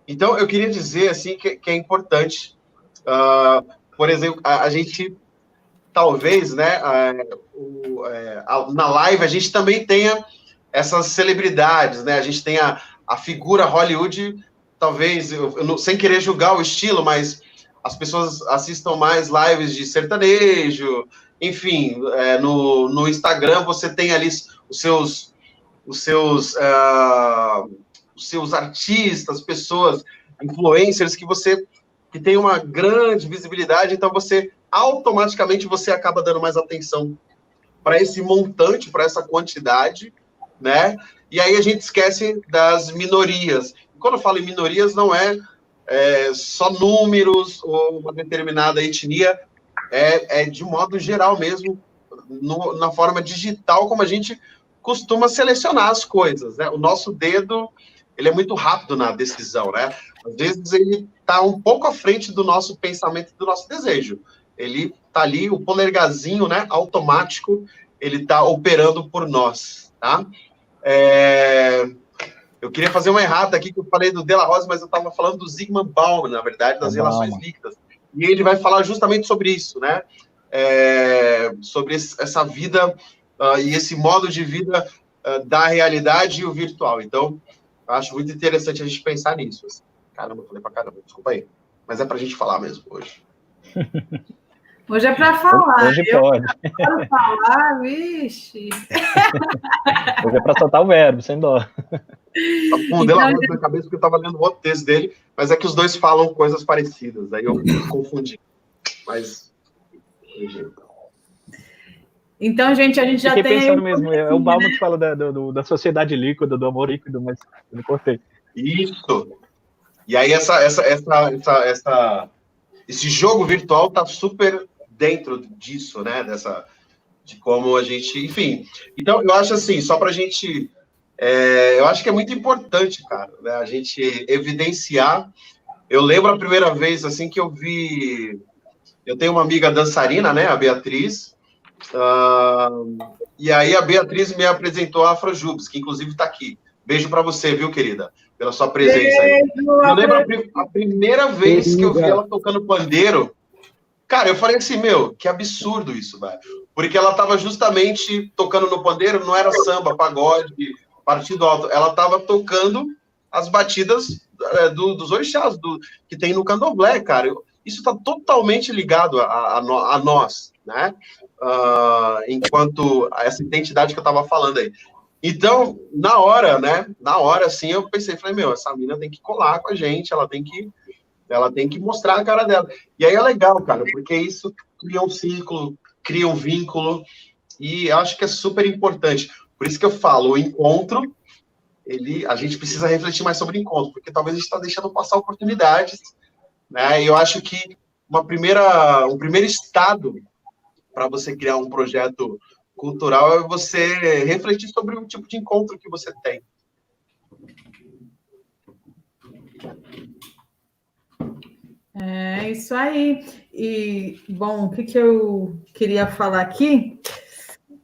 então, eu queria dizer, assim, que, que é importante. Uh, por exemplo, a, a gente talvez, né, o, é, na live a gente também tenha essas celebridades, né? A gente tem a, a figura Hollywood, talvez, eu, eu, sem querer julgar o estilo, mas as pessoas assistam mais lives de sertanejo, enfim, é, no, no Instagram você tem ali os seus os seus uh, os seus artistas, pessoas, influencers que você que tem uma grande visibilidade, então você automaticamente você acaba dando mais atenção para esse montante, para essa quantidade, né? E aí a gente esquece das minorias. Quando eu falo em minorias, não é, é só números ou uma determinada etnia, é, é de modo geral mesmo, no, na forma digital, como a gente costuma selecionar as coisas, né? O nosso dedo, ele é muito rápido na decisão, né? Às vezes ele está um pouco à frente do nosso pensamento, do nosso desejo ele tá ali, o polegarzinho, né, automático, ele tá operando por nós, tá? É... Eu queria fazer uma errata aqui, que eu falei do De La Rosa, mas eu estava falando do Zygmunt Bauman, na verdade, das relações líquidas. E ele vai falar justamente sobre isso, né? É... Sobre essa vida uh, e esse modo de vida uh, da realidade e o virtual. Então, acho muito interessante a gente pensar nisso. Assim. Caramba, falei pra caramba, desculpa aí. Mas é pra gente falar mesmo hoje. Hoje é para falar. Hoje pode. Para falar, vixe. Hoje é para soltar o verbo, sem dó. O dela então, na cabeça porque eu estava lendo o outro texto dele, mas é que os dois falam coisas parecidas, aí eu confundi. Mas. Então, gente, a gente já Fiquei tem. pensando mesmo, é o Balmo que fala da, do, da sociedade líquida, do amor líquido, mas eu não cortei. Isso. E aí, essa, essa, essa, essa, essa, esse jogo virtual tá super dentro disso, né? Dessa, de como a gente, enfim. Então, eu acho assim, só para a gente, é, eu acho que é muito importante, cara, né, a gente evidenciar. Eu lembro a primeira vez assim que eu vi, eu tenho uma amiga dançarina, né, a Beatriz. Uh, e aí a Beatriz me apresentou a Afrojubes, que inclusive está aqui. Beijo para você, viu, querida? Pela sua presença aí. Eu lembro a, a primeira vez que eu vi ela tocando pandeiro, Cara, eu falei assim, meu, que absurdo isso, velho. Porque ela tava justamente tocando no pandeiro, não era samba, pagode, partido alto. Ela tava tocando as batidas é, do, dos orixás do, que tem no candomblé, cara. Isso tá totalmente ligado a, a, a nós, né? Uh, enquanto essa identidade que eu tava falando aí. Então, na hora, né? Na hora, assim, eu pensei, falei, meu, essa mina tem que colar com a gente, ela tem que ela tem que mostrar a cara dela. E aí é legal, cara, porque isso cria um ciclo, cria um vínculo, e acho que é super importante. Por isso que eu falo, o encontro, ele, a gente precisa refletir mais sobre o encontro, porque talvez a gente está deixando passar oportunidades, né? E eu acho que uma primeira, um primeiro estado para você criar um projeto cultural é você refletir sobre o tipo de encontro que você tem. É isso aí. E, bom, o que, que eu queria falar aqui?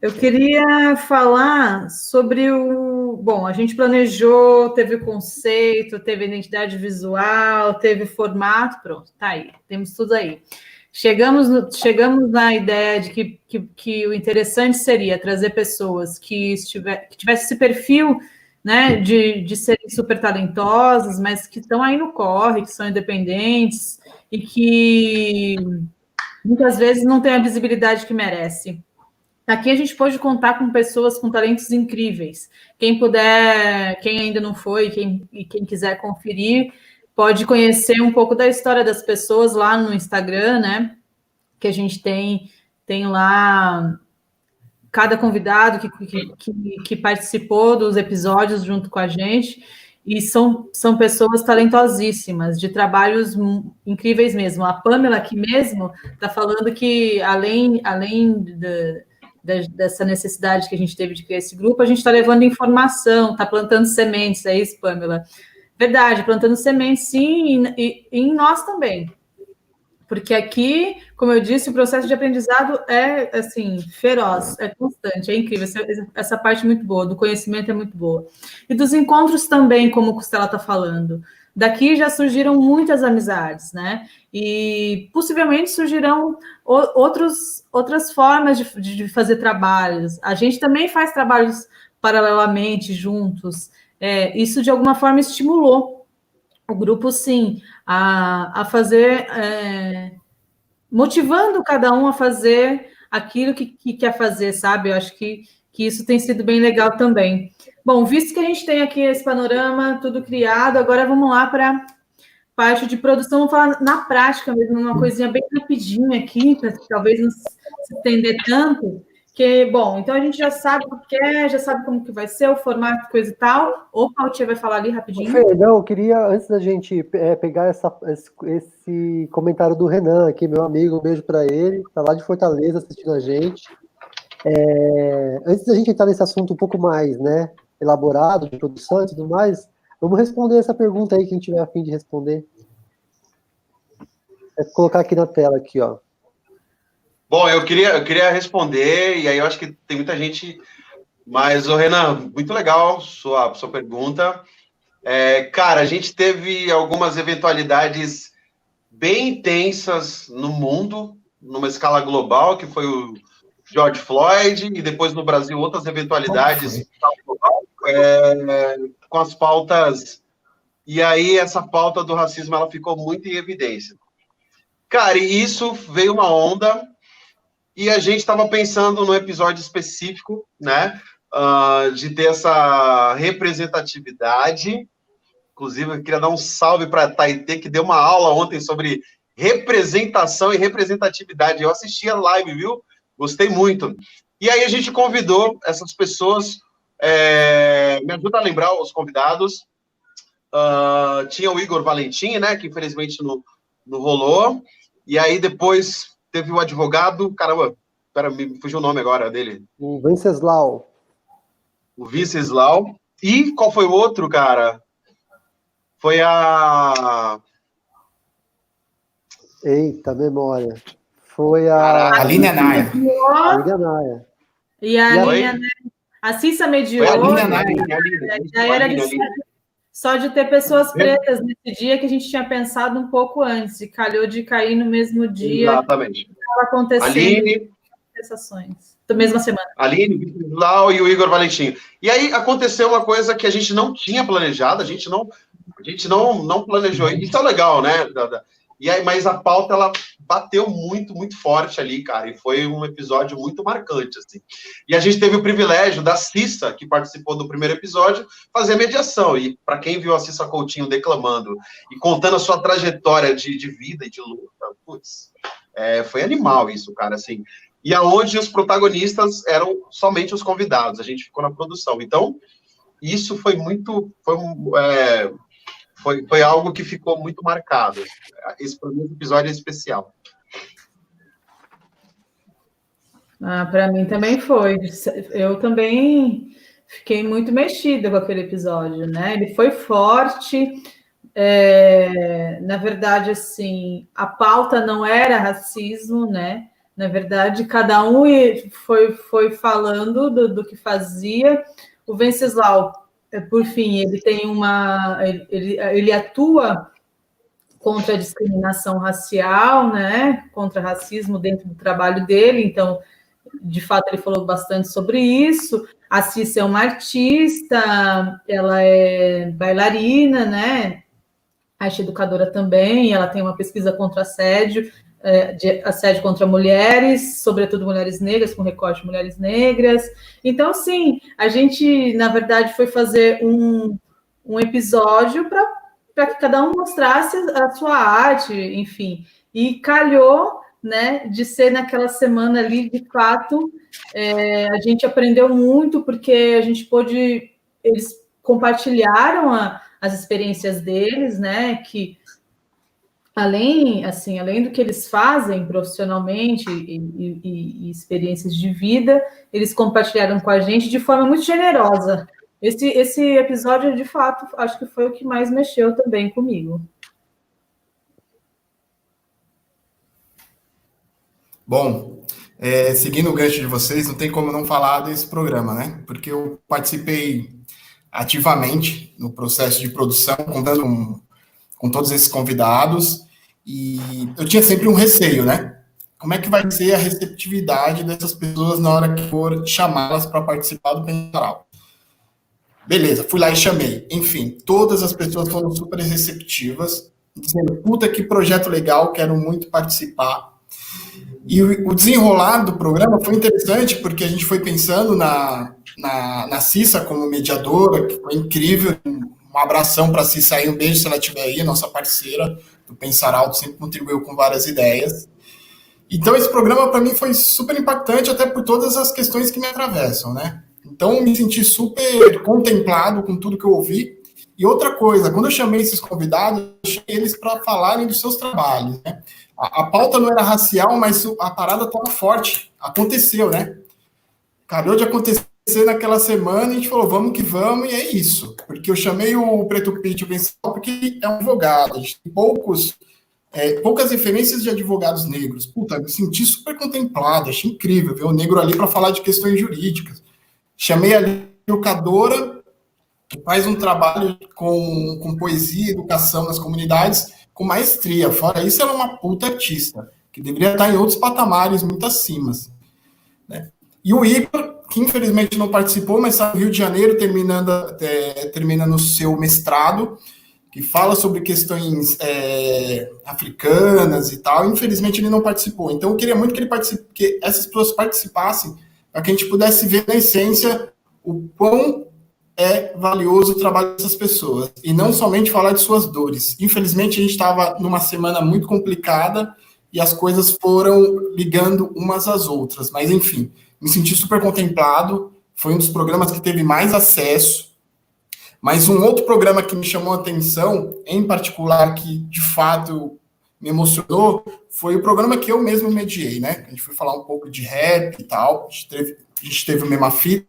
Eu queria falar sobre o. Bom, a gente planejou, teve conceito, teve identidade visual, teve formato, pronto, tá aí, temos tudo aí. Chegamos, no, chegamos na ideia de que, que, que, o interessante seria trazer pessoas que, estiver, que tivessem esse perfil né, de, de serem super talentosas, mas que estão aí no corre, que são independentes e que muitas vezes não têm a visibilidade que merece. Aqui a gente pode contar com pessoas com talentos incríveis. Quem puder, quem ainda não foi, quem, e quem quiser conferir, pode conhecer um pouco da história das pessoas lá no Instagram, né? Que a gente tem, tem lá cada convidado que, que, que, participou dos episódios junto com a gente. E são, são pessoas talentosíssimas, de trabalhos incríveis mesmo. A Pamela aqui mesmo está falando que, além, além de, de, dessa necessidade que a gente teve de criar esse grupo, a gente está levando informação, está plantando sementes, é isso, Pamela? Verdade, plantando sementes, sim, e, e, em nós também. Porque aqui, como eu disse, o processo de aprendizado é, assim, feroz, é constante, é incrível. Essa, essa parte é muito boa, do conhecimento é muito boa. E dos encontros também, como o Costela está falando. Daqui já surgiram muitas amizades, né? E possivelmente surgirão outros, outras formas de, de fazer trabalhos. A gente também faz trabalhos paralelamente, juntos. É, isso de alguma forma estimulou o grupo, sim, a, a fazer, é, motivando cada um a fazer aquilo que, que, quer fazer, sabe? Eu acho que, que isso tem sido bem legal também. Bom, visto que a gente tem aqui esse panorama tudo criado, agora vamos lá para parte de produção, vamos falar na prática mesmo, uma coisinha bem rapidinha aqui, para talvez não se estender tanto. Que, bom, então a gente já sabe o que é, já sabe como que vai ser, o formato, coisa e tal. Opa, o Tia vai falar ali rapidinho. Fê, não, eu queria, antes da gente é, pegar essa, esse, comentário do Renan aqui, meu amigo, um beijo para ele, tá lá de Fortaleza assistindo a gente. É, antes da gente entrar nesse assunto um pouco mais, né, elaborado, de produção e tudo mais, vamos responder essa pergunta aí, quem tiver a fim de responder. É colocar aqui na tela, aqui, ó. Bom, eu queria, eu queria responder, e aí eu acho que tem muita gente. Mas, ô Renan, muito legal sua, sua pergunta. É, cara, a gente teve algumas eventualidades bem intensas no mundo, numa escala global, que foi o George Floyd, e depois no Brasil outras eventualidades é, com as pautas. E aí essa pauta do racismo ela ficou muito em evidência. Cara, e isso veio uma onda e a gente estava pensando no episódio específico, né? Uh, de ter essa representatividade. Inclusive, eu queria dar um salve para a Taitê, que deu uma aula ontem sobre representação e representatividade. Eu assisti a live, viu? Gostei muito. E aí a gente convidou essas pessoas. É... me ajuda a lembrar os convidados. Uh, tinha o Igor Valentim, né? Que infelizmente não, não rolou. E aí depois teve o advogado, caramba, pera, me fugiu o nome agora dele. O Venceslau. O Venceslau. E qual foi o outro, cara? Foi a. Eita, memória. Foi a. Aline Anaia. Aline Anaia. E a Aline A Cissa Mediou. Já era de só de ter pessoas pretas nesse dia que a gente tinha pensado um pouco antes, e calhou de cair no mesmo dia. Exatamente. Estava acontecendo. Aline. Sensações. Da mesma semana. Aline, Lau e o Igor Valentim. E aí aconteceu uma coisa que a gente não tinha planejado, a gente não, a gente não, não planejou. Isso é legal, né? E aí, mas a pauta ela bateu muito, muito forte ali, cara, e foi um episódio muito marcante, assim. E a gente teve o privilégio da Cissa, que participou do primeiro episódio, fazer mediação. E para quem viu a Cissa Coutinho declamando e contando a sua trajetória de, de vida e de luta, putz, é, foi animal isso, cara, assim. E aonde os protagonistas eram somente os convidados, a gente ficou na produção. Então, isso foi muito, foi é, foi, foi algo que ficou muito marcado. Esse um episódio especial. Ah, para mim também foi. Eu também fiquei muito mexida com aquele episódio, né? Ele foi forte, é, na verdade, assim, a pauta não era racismo, né? Na verdade, cada um foi, foi falando do, do que fazia. O Venceslau, é, por fim, ele tem uma. Ele, ele atua contra a discriminação racial, né? Contra racismo dentro do trabalho dele, então, de fato, ele falou bastante sobre isso. A Cissa é uma artista, ela é bailarina, né? arte educadora também, ela tem uma pesquisa contra assédio, é, de assédio contra mulheres, sobretudo mulheres negras, com recorte de mulheres negras. Então, sim, a gente, na verdade, foi fazer um, um episódio para que cada um mostrasse a sua arte, enfim. E calhou né, de ser naquela semana ali, de fato, é, a gente aprendeu muito, porque a gente pôde, eles compartilharam a, as experiências deles, né? Que além, assim, além do que eles fazem profissionalmente e, e, e, experiências de vida, eles compartilharam com a gente de forma muito generosa. Esse, esse episódio, de fato, acho que foi o que mais mexeu também comigo. Bom, é, seguindo o gancho de vocês, não tem como não falar desse programa, né? Porque eu participei ativamente no processo de produção, contando com, com todos esses convidados, e eu tinha sempre um receio, né? Como é que vai ser a receptividade dessas pessoas na hora que for chamá-las para participar do Pensaral? Beleza, fui lá e chamei. Enfim, todas as pessoas foram super receptivas, dizendo: puta que projeto legal, quero muito participar. E o desenrolar do programa foi interessante, porque a gente foi pensando na, na, na Cissa como mediadora, que foi incrível. Um abração para a Cissa aí, um beijo se ela estiver aí, nossa parceira do Pensar Alto, sempre contribuiu com várias ideias. Então, esse programa para mim foi super impactante, até por todas as questões que me atravessam, né? Então, me senti super contemplado com tudo que eu ouvi. E outra coisa, quando eu chamei esses convidados, chamei eles para falarem dos seus trabalhos, né? A, a, pauta não era racial, mas a parada estava forte. Aconteceu, né? Acabou de acontecer naquela semana a gente falou, vamos que vamos, e é isso. Porque eu chamei o Preto Pitch principal porque é um advogado. A gente tem poucos, é, poucas referências de advogados negros. Puta, me senti super contemplado, achei incrível ver o negro ali para falar de questões jurídicas. Chamei a educadora, que faz um trabalho com, com poesia e educação nas comunidades com maestria. Fora isso, ela é uma puta artista, que deveria estar em outros patamares muito acima. Né? E o Igor, que infelizmente não participou, mas está no Rio de Janeiro terminando, é, terminando o seu mestrado, que fala sobre questões é, africanas e tal. Infelizmente ele não participou. Então eu queria muito que ele participe, que essas pessoas participassem, para que a gente pudesse ver na essência o quão é valioso o trabalho dessas pessoas e não somente falar de suas dores. Infelizmente, a gente estava numa semana muito complicada e as coisas foram ligando umas às outras. Mas, enfim, me senti super contemplado. Foi um dos programas que teve mais acesso. Mas um outro programa que me chamou a atenção, em particular, que de fato me emocionou, foi o programa que eu mesmo mediei, né? A gente foi falar um pouco de rap e tal. A gente teve, a gente teve o Mesma Fita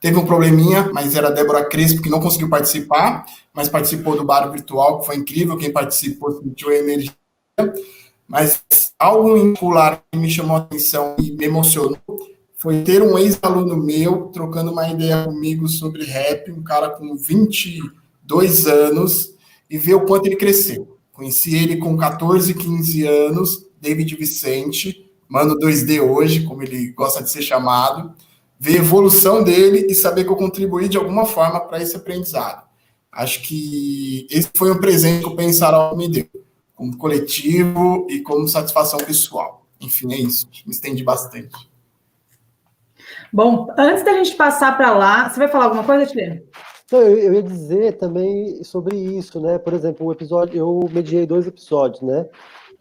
Teve um probleminha, mas era a Débora Crespo, que não conseguiu participar, mas participou do bar virtual, que foi incrível. Quem participou sentiu a energia. Mas algo em particular que me chamou a atenção e me emocionou foi ter um ex-aluno meu trocando uma ideia comigo sobre rap, um cara com 22 anos, e ver o quanto ele cresceu. Conheci ele com 14, 15 anos, David Vicente, mano 2D hoje, como ele gosta de ser chamado ver a evolução dele e saber que eu contribuí de alguma forma para esse aprendizado. Acho que esse foi um presente que o Pensar me deu, como coletivo e como satisfação pessoal. Enfim, é isso. Me estendi bastante. Bom, antes da gente passar para lá, você vai falar alguma coisa, Tia? Então, eu, eu ia dizer também sobre isso, né? Por exemplo, o episódio, eu mediei dois episódios, né?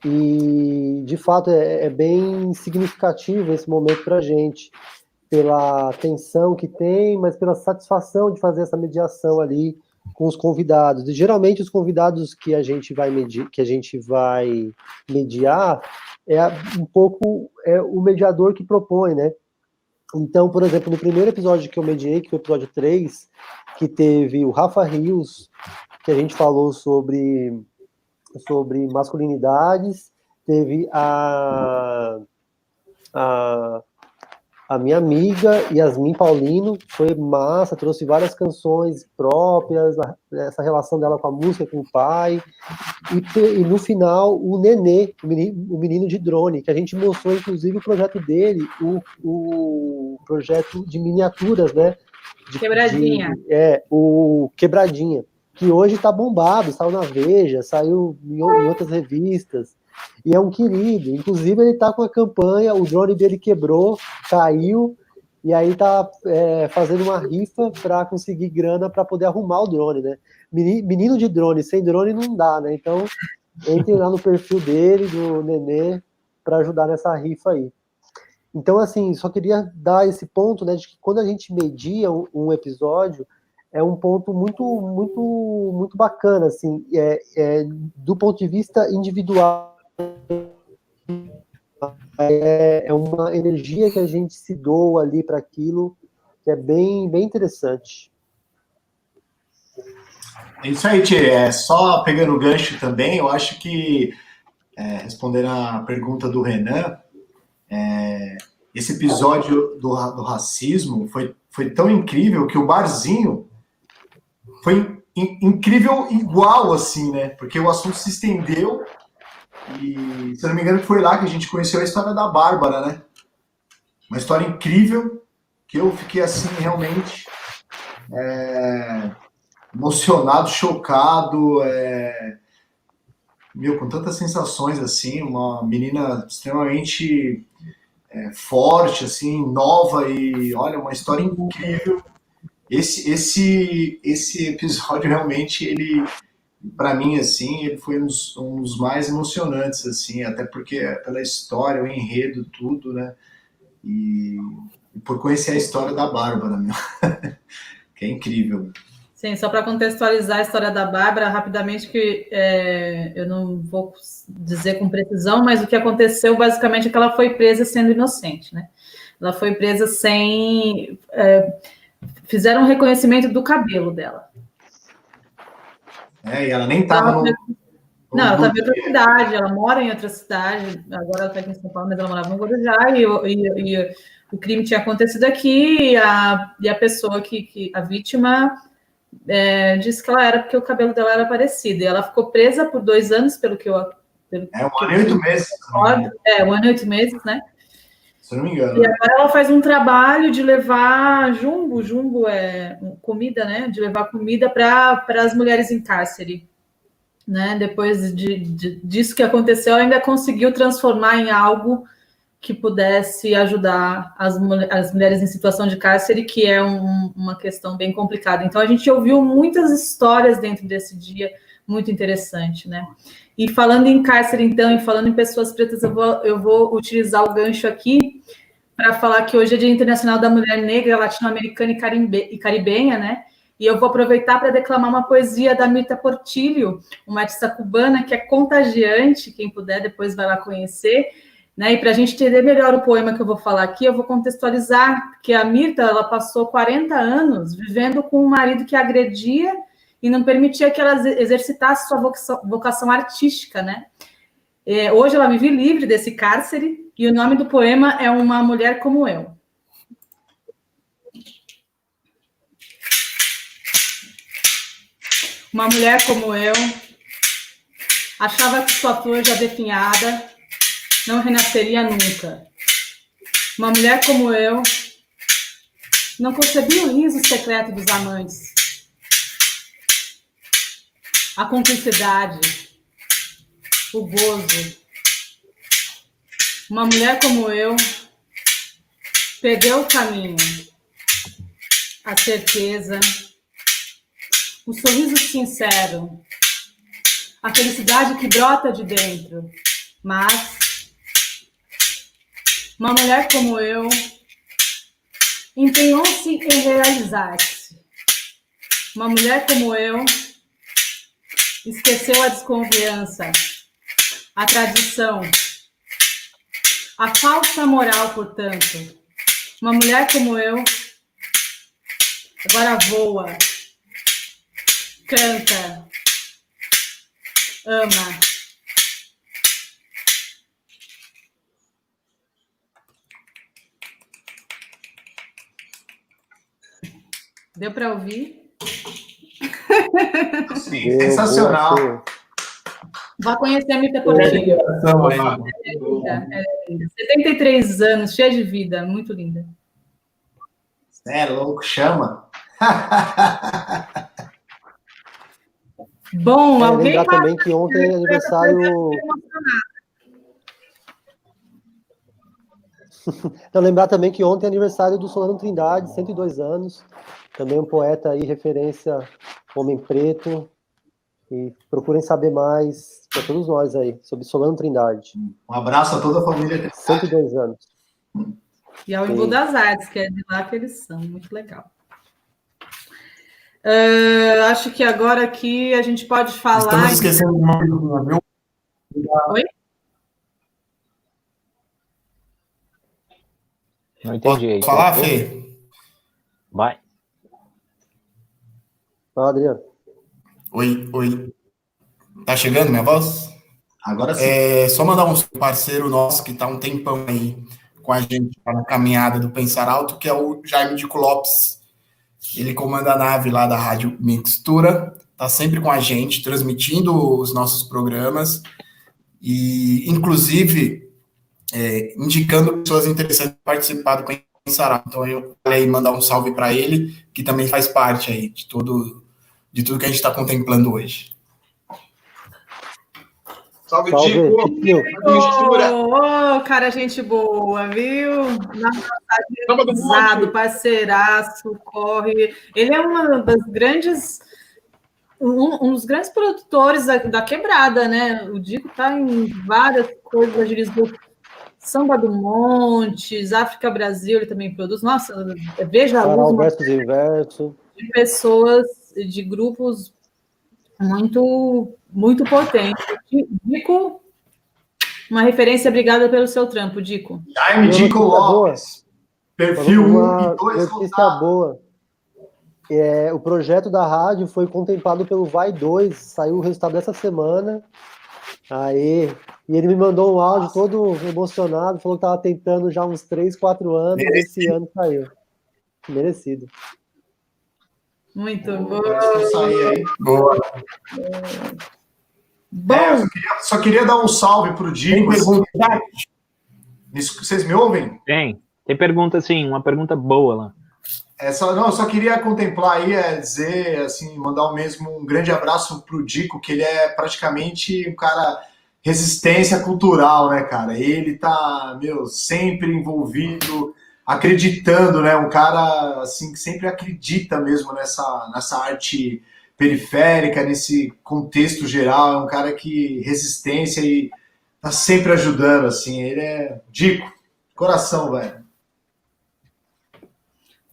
E de fato é, é bem significativo esse momento para a gente pela tensão que tem, mas pela satisfação de fazer essa mediação ali com os convidados. E geralmente os convidados que a gente vai medir, que a gente vai mediar é um pouco é o mediador que propõe, né? Então, por exemplo, no primeiro episódio que eu mediei, que foi o episódio 3, que teve o Rafa Rios, que a gente falou sobre, sobre masculinidades, teve a, a, a minha amiga Yasmin Paulino, foi massa, trouxe várias canções próprias, essa relação dela com a música, com o pai, e, e no final o Nenê, o menino, o menino, de drone, que a gente mostrou inclusive o projeto dele, o, o projeto de miniaturas, né? De, Quebradinha. De, é, o Quebradinha, que hoje está bombado, saiu na Veja, saiu em, em outras revistas, e é um querido. Inclusive, ele está com a campanha, o drone dele quebrou, caiu, e aí está é, fazendo uma rifa para conseguir grana para poder arrumar o drone, né? Menino de drone, sem drone não dá, né? Então, entre lá no perfil dele, do Nenê, para ajudar nessa rifa aí. Então, assim, só queria dar esse ponto, né, de que quando a gente media um, um episódio, é um ponto muito, muito, muito bacana, assim, é, é, do ponto de vista individual é, é uma energia que a gente se doa ali para aquilo, que é bem, bem interessante. É isso aí, Tchê. É, só pegando o gancho também, eu acho que, é, respondendo a pergunta do Renan, é, esse episódio do, do racismo foi, foi tão incrível que o barzinho foi in, incrível igual, assim, né? Porque o assunto se estendeu e, se não me engano, foi lá que a gente conheceu a história da Bárbara, né? Uma história incrível, que eu fiquei assim, realmente é, emocionado, chocado, é, meu, com tantas sensações assim, uma menina extremamente é, forte, assim, nova e olha, uma história incrível. Esse, esse, esse episódio realmente ele para mim, assim, ele foi um dos, um dos, mais emocionantes, assim, até porque é pela história, o enredo, tudo, né? E, e por conhecer a história da Bárbara, meu. que é incrível. Sim, só para contextualizar a história da Bárbara, rapidamente, que é, eu não vou dizer com precisão, mas o que aconteceu basicamente é que ela foi presa sendo inocente, né? Ela foi presa sem. É, fizeram um reconhecimento do cabelo dela. É, e ela nem estava no, Não, ela estava em outra cidade, ela mora em outra cidade, agora ela está aqui em São Paulo, mas ela morava no Guarujá, e, e, e, o crime tinha acontecido aqui, e a, e a pessoa que, que a vítima é, disse que ela era porque o cabelo dela era parecido, e ela ficou presa por dois anos, pelo que eu... Pelo é, um ano e oito meses. É, um ano e oito meses, né? Se não me engano. E agora ela faz um trabalho de levar jumbo, jumbo é comida, né? De levar comida para as mulheres em cárcere. Né? Depois de, de, disso que aconteceu, ela ainda conseguiu transformar em algo que pudesse ajudar as, as mulheres em situação de cárcere, que é um, uma questão bem complicada. Então, a gente ouviu muitas histórias dentro desse dia, muito interessante, né? E falando em cárcere, então, e falando em pessoas pretas, eu vou, eu vou utilizar o gancho aqui para falar que hoje é Dia Internacional da Mulher Negra, Latino-Americana e, e Caribenha, né? E eu vou aproveitar para declamar uma poesia da Mita Portilho, uma artista cubana que é contagiante, quem puder depois vai lá conhecer. Né? E para a gente entender melhor o poema que eu vou falar aqui, eu vou contextualizar que a Mirta ela passou 40 anos vivendo com um marido que agredia e não permitia que ela exercitasse sua vocação, vocação artística, né? É, hoje ela vive livre desse cárcere e o nome do poema é Uma Mulher Como Eu. Uma mulher como eu achava que sua flor já definhada não renasceria nunca. Uma mulher como eu não concebia o riso secreto dos amantes a cumplicidade, o gozo. Uma mulher como eu perdeu o caminho, a certeza, o sorriso sincero, a felicidade que brota de dentro. Mas uma mulher como eu empenhou-se em realizar-se. Uma mulher como eu esqueceu a desconfiança, a tradição, a falsa moral, portanto. Uma mulher como eu agora voa, Canta. Ama. Deu para ouvir? Sim, sensacional. Vá conhecer a Mita Portillo. É, é 73 anos, cheia de vida, muito linda. É louco, chama. Bom, é, alguém lembrar também que ontem é aniversário. Então, lembrar também que ontem é aniversário do Solano Trindade, 102 anos. Também um poeta aí, referência Homem Preto. E procurem saber mais para todos nós aí sobre Solano Trindade. Um abraço a toda a família. 102 anos. E ao Embu das Artes, que é de lá que eles são. Muito legal. Uh, acho que agora aqui a gente pode falar. Estamos esquecendo de uma pergunta, viu? Oi? Não entendi. Posso falar, Fê? Vai. Fala, Adriano. Oi, oi. Tá chegando minha voz? Agora sim. É, só mandar um parceiro nosso que tá um tempão aí com a gente na caminhada do Pensar Alto, que é o Jaime de Lopes. Ele comanda a nave lá da Rádio Mixtura, tá sempre com a gente, transmitindo os nossos programas e, inclusive, é, indicando pessoas interessantes participar do Pensar Alto. Então, eu falei mandar um salve para ele, que também faz parte aí de tudo, de tudo que a gente está contemplando hoje. Salve, Salve Dico! Ô, oh, cara, gente boa, viu? Usado, parceiraço, corre. Ele é uma das grandes. Um, um dos grandes produtores da, da, quebrada, né? O Dico tá em várias coisas de Lisboa. Samba do Montes, África Brasil, ele também produz. Nossa, veja a luz. Versus inverso. De pessoas, de grupos muito, muito potente. Dico, uma referência, obrigada pelo seu trampo, Dico. Jaime Dico Lopes, perfil 1 e 2 notícia boa. É, o projeto da rádio foi contemplado pelo Vai 2, saiu o resultado dessa semana. Aí, e ele me mandou um áudio todo emocionado, falou que estava tentando já uns 3, 4 anos, Merecido. esse ano saiu. Merecido. Muito boa. Boa. Bom. É, só, queria, só, queria, dar um salve para o Dico. Vocês me ouvem? Tem. Tem pergunta, sim, uma pergunta boa lá. É, só, não, só queria contemplar aí, é, dizer, assim, mandar o mesmo um grande abraço para o Dico, que ele é praticamente um cara resistência cultural, né, cara? Ele tá, meu, sempre envolvido acreditando, né? Um cara assim que sempre acredita mesmo nessa, nessa arte periférica, nesse contexto geral, é um cara que resistência e tá sempre ajudando, assim, ele é dico, coração, velho.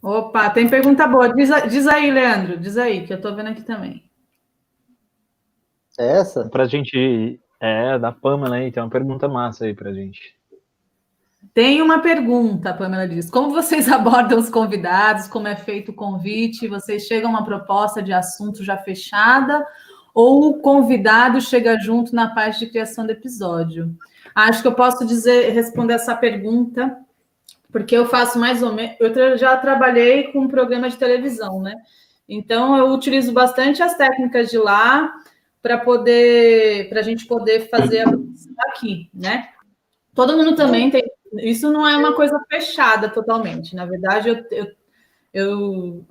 Opa, tem pergunta boa. Diz, diz aí, Leandro, diz aí, que eu tô vendo aqui também. É essa? Pra gente. É, da Pamela aí, tem uma pergunta massa aí pra gente. Tem uma pergunta, a Pamela diz. Como vocês abordam os convidados? Como é feito o convite? Vocês chegam a uma proposta de assunto já fechada? Ou o convidado chega junto na parte de criação do episódio? Acho que eu posso dizer, responder essa pergunta, porque eu faço mais ou menos. Eu já trabalhei com um programa de televisão, né? Então eu utilizo bastante as técnicas de lá para poder, para a gente poder fazer aqui, né? Todo mundo também tem isso não é uma coisa fechada totalmente. Na verdade, eu, eu, eu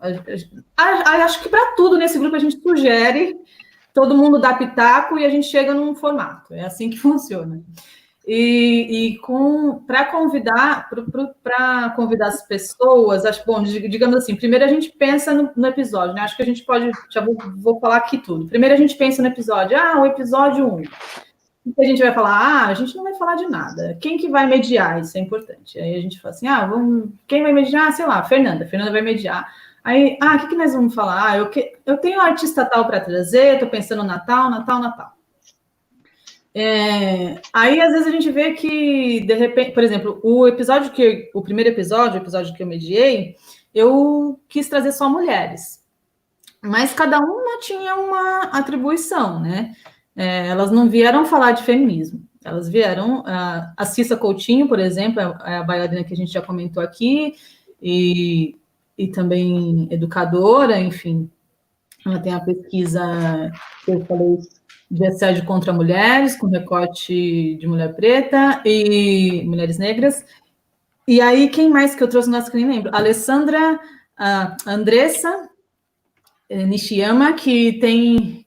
acho que para tudo nesse grupo a gente sugere, todo mundo dá pitaco e a gente chega num formato. É assim que funciona. E, e com para convidar para convidar as pessoas, acho bom, digamos assim, primeiro a gente pensa no, no episódio, né? Acho que a gente pode, já vou, vou falar aqui tudo. Primeiro a gente pensa no episódio, ah, o episódio 1. A gente vai falar? Ah, a gente não vai falar de nada. Quem que vai mediar? Isso é importante. Aí a gente fala assim, ah, vamos... quem vai mediar? Ah, sei lá, Fernanda. Fernanda vai mediar. Aí, ah, o que, que nós vamos falar? Ah, eu, que... eu tenho artista tal para trazer, estou pensando Natal, Natal, Natal. É... Aí, às vezes, a gente vê que, de repente, por exemplo, o episódio que, o primeiro episódio, o episódio que eu mediei, eu quis trazer só mulheres. mas cada uma tinha uma atribuição, né? É, elas não vieram falar de feminismo, elas vieram. A, Cissa Coutinho, por exemplo, é, é a bailarina que a gente já comentou aqui, e, e também educadora, enfim. Ela tem a pesquisa que eu falei de assédio contra mulheres, com recorte de mulher preta e mulheres negras. E aí, quem mais que eu trouxe? Nossa, que nem lembro. Alessandra, a Andressa é, Nishiyama, que tem,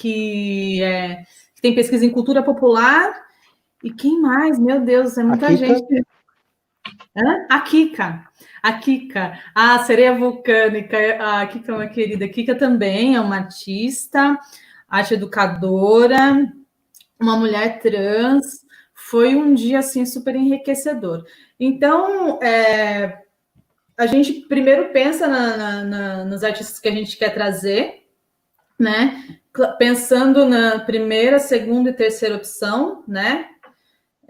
que, é, que tem pesquisa em cultura popular. E quem mais? Meu Deus, é muita gente. Hã? A Kika. A Kika, a sereia vulcânica, a Kika é uma querida. A Kika também é uma artista, arte educadora, uma mulher trans. Foi um dia assim super enriquecedor. Então, é, a gente primeiro pensa na, na, na, nos artistas que a gente quer trazer, né? Pensando na primeira, segunda e terceira opção, né?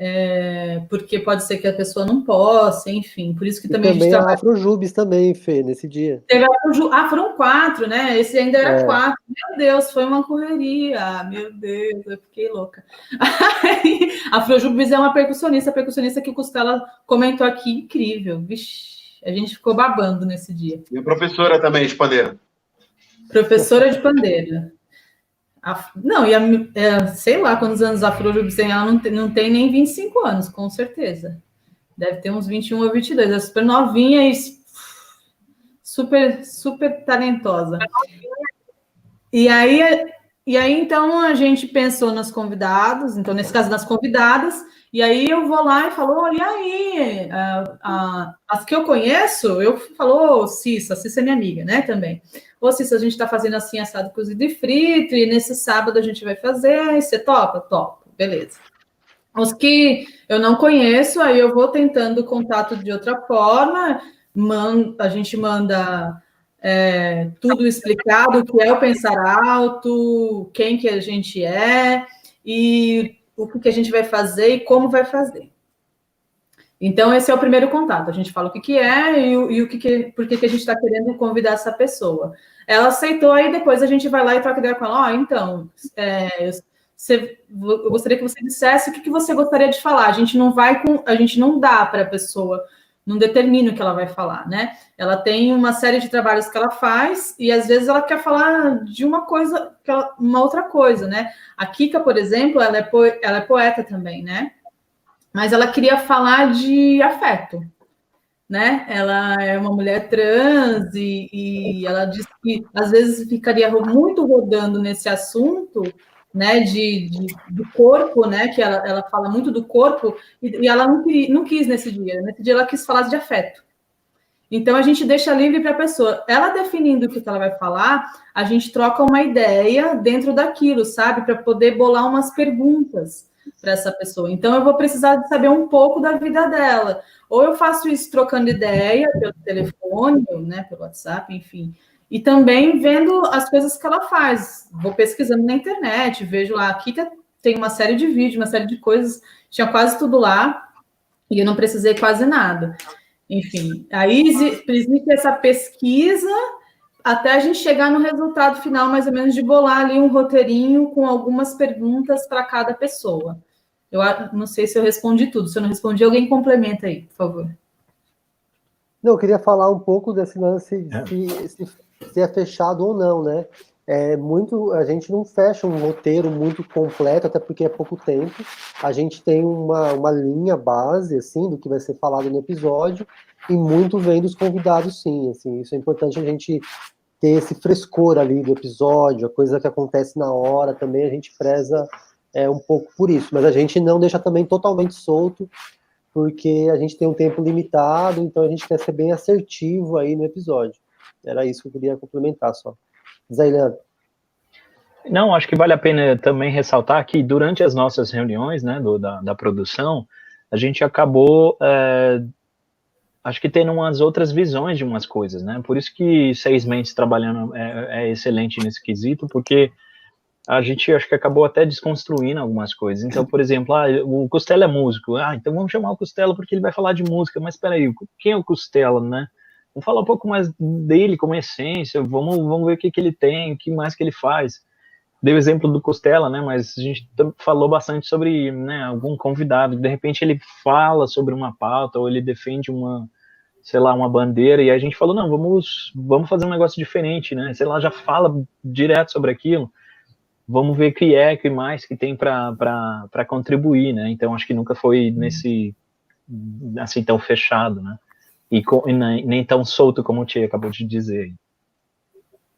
É, porque pode ser que a pessoa não possa, enfim, por isso que também, também a gente trabalha... Afrojubes também, Fê, nesse dia. Teve Afrojubes, ah, foram quatro, né? Esse ainda era é. quatro. Meu Deus, foi uma correria, meu Deus, eu fiquei louca. Afrojubes é uma percussionista, percussionista que o Costela comentou aqui, incrível, vixe, a gente ficou babando nesse dia. E professora também de pandeira. Professora de pandeira. A, não, e a, é, sei lá quantos anos a Flor tem, ela não tem, não tem nem 25 anos, com certeza. Deve ter uns 21 ou 22. É super novinha e super, super talentosa. E aí, e aí, então, a gente pensou nas convidadas, então, nesse caso, nas convidadas, e aí eu vou lá e falo, olha aí, a, a, as que eu conheço, eu falo, oh, Cissa, Cissa é minha amiga, né, também. Ô, Cissa, a gente está fazendo assim, assado cozido e frito, e nesse sábado a gente vai fazer, você topa? Topa, beleza. Os que eu não conheço, aí eu vou tentando contato de outra forma, man, a gente manda é, tudo explicado, o que é o pensar alto, quem que a gente é, e o que a gente vai fazer e como vai fazer. Então, esse é o primeiro contato. A gente fala o que, que é e, e o que, que por que, que a gente está querendo convidar essa pessoa. Ela aceitou, aí depois a gente vai lá e troca ideia com ela. Ó, oh, então, é, você, eu gostaria que você dissesse o que, que você gostaria de falar. A gente não vai com, a gente não dá para a pessoa, não determina o que ela vai falar, né? Ela tem uma série de trabalhos que ela faz e às vezes ela quer falar de uma coisa, uma outra coisa, né? A Kika, por exemplo, ela é, po, ela é poeta também, né? Mas ela queria falar de afeto, né? Ela é uma mulher trans e, e ela disse que às vezes ficaria muito rodando nesse assunto, né? De, de do corpo, né? Que ela, ela fala muito do corpo e, e ela não, não quis nesse dia. Nesse dia ela quis falar de afeto. Então a gente deixa livre para a pessoa. Ela definindo o que ela vai falar, a gente troca uma ideia dentro daquilo, sabe? Para poder bolar umas perguntas para essa pessoa. Então eu vou precisar de saber um pouco da vida dela. Ou eu faço isso trocando ideia pelo telefone, né, pelo WhatsApp, enfim. E também vendo as coisas que ela faz. Vou pesquisando na internet, vejo lá, aqui tem uma série de vídeos, uma série de coisas, tinha quase tudo lá, e eu não precisei quase nada. Enfim, aí existe essa pesquisa até a gente chegar no resultado final, mais ou menos, de bolar ali um roteirinho com algumas perguntas para cada pessoa. Eu não sei se eu respondi tudo. Se eu não respondi, alguém complementa aí, por favor. Não, eu queria falar um pouco desse lance é. se, se, é fechado ou não, né? É muito, a gente não fecha um roteiro muito completo, até porque é pouco tempo. A gente tem uma, uma linha base, assim, do que vai ser falado no episódio, e muito vem dos convidados, sim. Assim, isso é importante a gente ter esse frescor ali do episódio, a coisa que acontece na hora também, a gente preza é, um pouco por isso, mas a gente não deixa também totalmente solto, porque a gente tem um tempo limitado, então a gente quer ser bem assertivo aí no episódio. Era isso que eu queria complementar só. Zailando. Não, acho que vale a pena também ressaltar que durante as nossas reuniões, né, do, da, da produção, a gente acabou, é, acho que tendo umas outras visões de umas coisas, né, por isso que Seis Mentes trabalhando é, é excelente nesse quesito, porque a gente acho que acabou até desconstruindo algumas coisas. Então, por exemplo, ah, o Costela é músico. Ah, então vamos chamar o Costela porque ele vai falar de música. Mas espera aí, quem é o Costela, né? Vamos falar um pouco mais dele como essência, vamos, vamos ver o que, que ele tem, o que mais que ele faz. Dei o exemplo do Costela, né, mas a gente falou bastante sobre né, algum convidado, de repente ele fala sobre uma pauta, ou ele defende uma, sei lá, uma bandeira, e a gente falou, não, vamos, vamos fazer um negócio diferente, né, sei lá, já fala direto sobre aquilo, vamos ver o que é, o que mais que tem para contribuir, né, então acho que nunca foi nesse, assim, tão fechado, né, e, com, e nem, nem, tão solto como o Tia acabou de dizer.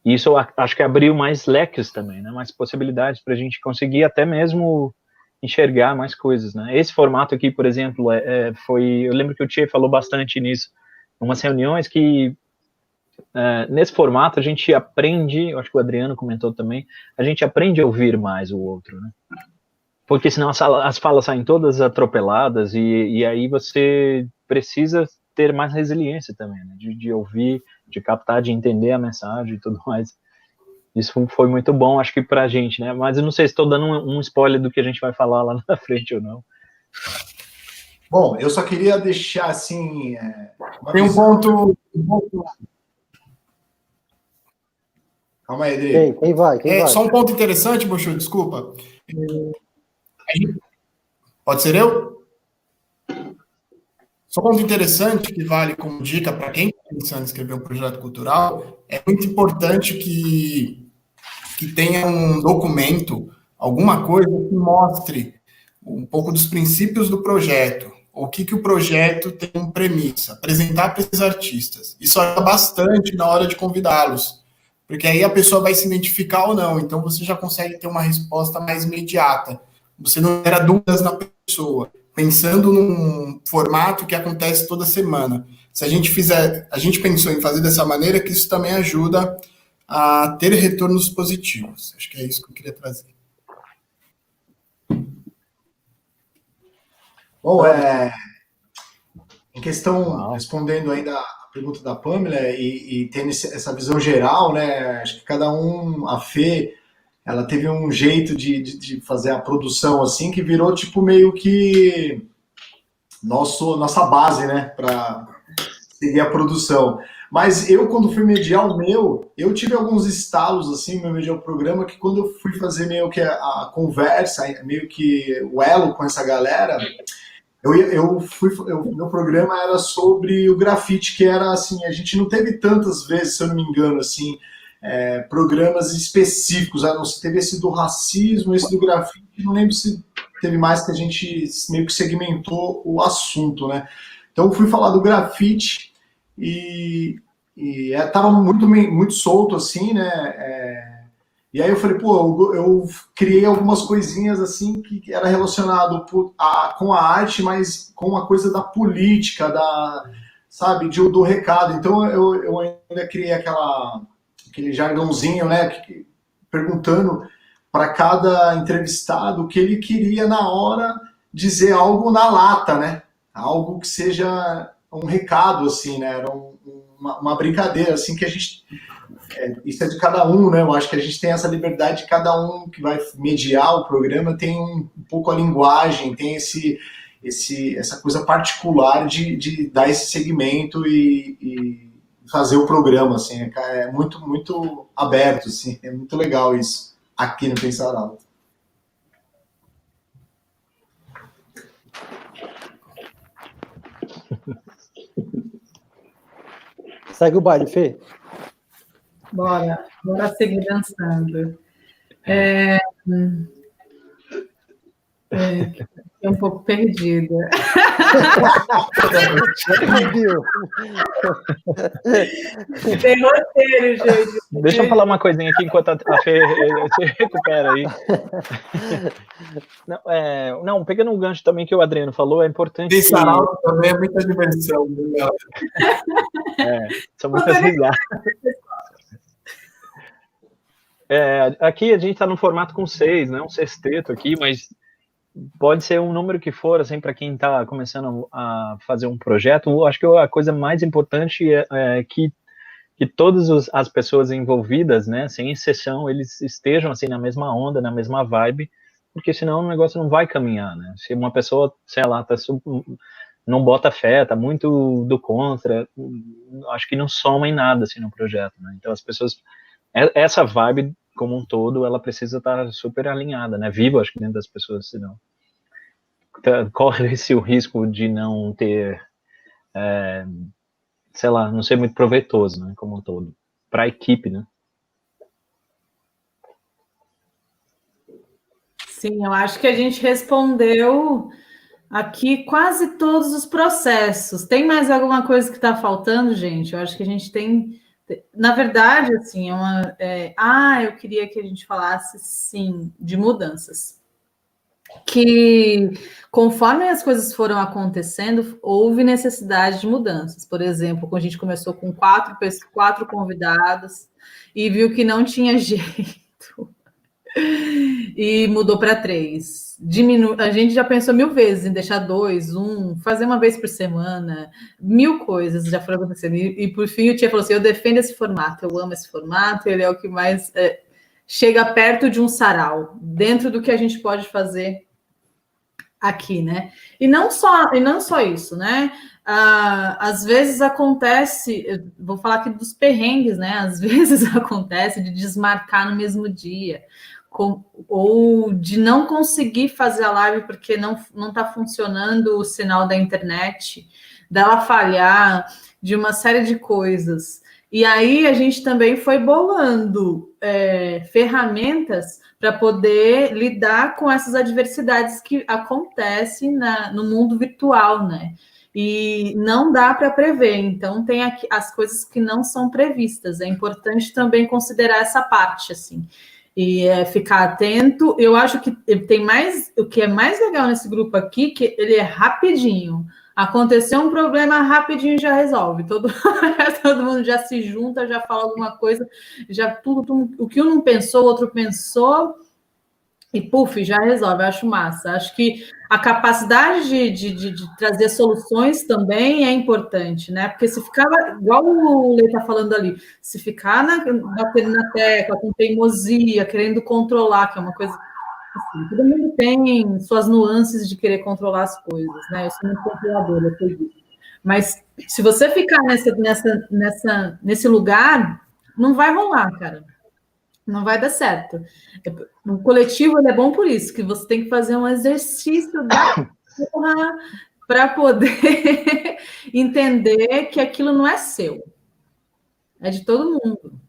Isso acho que abriu mais leques também, né, mais possibilidades para a gente conseguir até mesmo enxergar mais coisas, né? Esse formato aqui, por exemplo, é, é, foi, eu lembro que o Tia falou bastante nisso, umas reuniões que é, nesse formato a gente aprende, eu acho que o Adriano comentou também, a gente aprende a ouvir mais o outro, né? Porque senão as, as falas saem todas atropeladas e, e, aí você precisa ter mais resiliência também, né? de, de, ouvir, de captar, de entender a mensagem e tudo mais. Isso foi muito bom, acho que pra gente, né? Mas eu não sei se estou dando um, um spoiler do que a gente vai falar lá na frente ou não. Bom, eu só queria deixar assim. É, Tem um ponto. Calma aí, Adri. Quem, quem vai? Quem é, vai? Só um ponto interessante, Bochu, desculpa. Pode ser eu? Só um ponto interessante que vale como dica para quem está pensando em escrever um projeto cultural é muito importante que, que tenha um documento, alguma coisa que mostre um pouco dos princípios do projeto, o que, que o projeto tem como premissa, apresentar para esses artistas. Isso ajuda bastante na hora de convidá-los, porque aí a pessoa vai se identificar ou não, então você já consegue ter uma resposta mais imediata. Você não gera dúvidas na pessoa, pensando num formato que acontece toda semana. Se a gente fizer, a gente pensou em fazer dessa maneira, que isso também ajuda a ter retornos positivos. Acho que é isso que eu queria trazer. Bom, é, em questão, respondendo ainda a pergunta da Pamela e, e tendo essa visão geral, né, acho que cada um, a Fê, ela teve um jeito de, de, de fazer a produção assim, que virou tipo meio que nosso, nossa base, né, para seguir a produção. Mas eu, quando fui mediar o meu, eu tive alguns estalos, assim, meu mediar o programa, que quando eu fui fazer meio que a, a conversa, meio que o elo com essa galera, eu, eu fui, eu, meu programa era sobre o grafite, que era assim, a gente não teve tantas vezes, se eu não me engano, assim, é, programas específicos, a não teve esse do racismo, esse do grafite, não lembro se teve mais que a gente meio que segmentou o assunto, né? Então fui falar do grafite e, e é, muito, muito solto assim, né? É, e aí eu falei, pô, eu, eu, criei algumas coisinhas assim que era relacionado a, com a arte, mas com uma coisa da política, da, sabe, de, do recado. Então eu, eu ainda criei aquela, aquele jargãozinho, né, perguntando para cada entrevistado o que ele queria na hora dizer algo na lata, né? Algo que seja um recado, assim, né? Era um, uma, uma brincadeira, assim, que a gente é, isso é de cada um, né? Eu acho que a gente tem essa liberdade de cada um que vai mediar o programa tem um, um pouco a linguagem, tem esse, esse, essa coisa particular de, de dar esse segmento e, e fazer o programa, assim, é, é muito, muito aberto, assim, é muito legal isso aqui no Pensar Alto. Segue o baile, Fê. Bora, bora seguir dançando. É, é, fiquei um pouco perdida. Tem roteiro, gente. Deixa eu falar uma coisinha aqui enquanto a Fê se recupera aí. Não, é, não, pegando um gancho também que o Adriano falou, é importante. Esse que... também é muita diversão. Né? É, são muitas risadas. É, aqui a gente está no formato com seis, né? Um sexteto aqui, mas pode ser um número que for, assim, para quem está começando a fazer um projeto. Acho que a coisa mais importante é, é que, que todas as pessoas envolvidas, né, sem exceção, eles estejam assim na mesma onda, na mesma vibe, porque senão o negócio não vai caminhar, né? Se uma pessoa, sei lá, está não bota fé, tá muito do contra, acho que não soma em nada assim no projeto, né? Então as pessoas é, essa vibe como um todo, ela precisa estar super alinhada, né? Viva, acho que dentro das pessoas, senão tá, corre-se o risco de não ter, é, sei lá, não ser muito proveitoso, né? Como um todo, para a equipe, né? Sim, eu acho que a gente respondeu aqui quase todos os processos. Tem mais alguma coisa que está faltando, gente? Eu acho que a gente tem. Na verdade, assim, é uma. É... Ah, eu queria que a gente falasse, sim, de mudanças. Que conforme as coisas foram acontecendo, houve necessidade de mudanças. Por exemplo, quando a gente começou com quatro, quatro convidados e viu que não tinha jeito e mudou para três. Diminu... A gente já pensou mil vezes em deixar dois, um, fazer uma vez por semana, mil coisas já foram acontecendo. E, e por fim o Tia falou assim: eu defendo esse formato, eu amo esse formato, ele é o que mais é, chega perto de um sarau, dentro do que a gente pode fazer aqui, né? E não só, e não só isso, né? Ah, às vezes acontece, vou falar aqui dos perrengues, né? Às vezes acontece de desmarcar no mesmo dia com, ou de não conseguir fazer a live porque não não está funcionando o sinal da internet, dela falhar, de uma série de coisas. E aí a gente também foi bolando é, ferramentas para poder lidar com essas adversidades que acontecem na, no mundo virtual, né? E não dá para prever, então tem aqui as coisas que não são previstas. É importante também considerar essa parte, assim e é, ficar atento. Eu acho que tem mais, o que é mais legal nesse grupo aqui, que ele é rapidinho. Aconteceu um problema, rapidinho já resolve. Todo, todo mundo já se junta, já fala alguma coisa, já tudo, tudo, o que um não pensou, o outro pensou, e puf, já resolve. Acho massa. Acho que a capacidade de, de, de, de, trazer soluções também é importante, né? Porque se ficar, igual o Lê está falando ali, se ficar na, batendo na tecla, com teimosia, querendo controlar, que é uma coisa. Assim, todo mundo tem suas nuances de querer controlar as coisas, né? Eu sou muito controladora, eu acredito. Mas se você ficar nessa, nessa, nessa, nesse lugar, não vai rolar, cara não vai dar certo. O coletivo é bom por isso, que você tem que fazer um exercício da para poder entender que aquilo não é seu. É de todo mundo.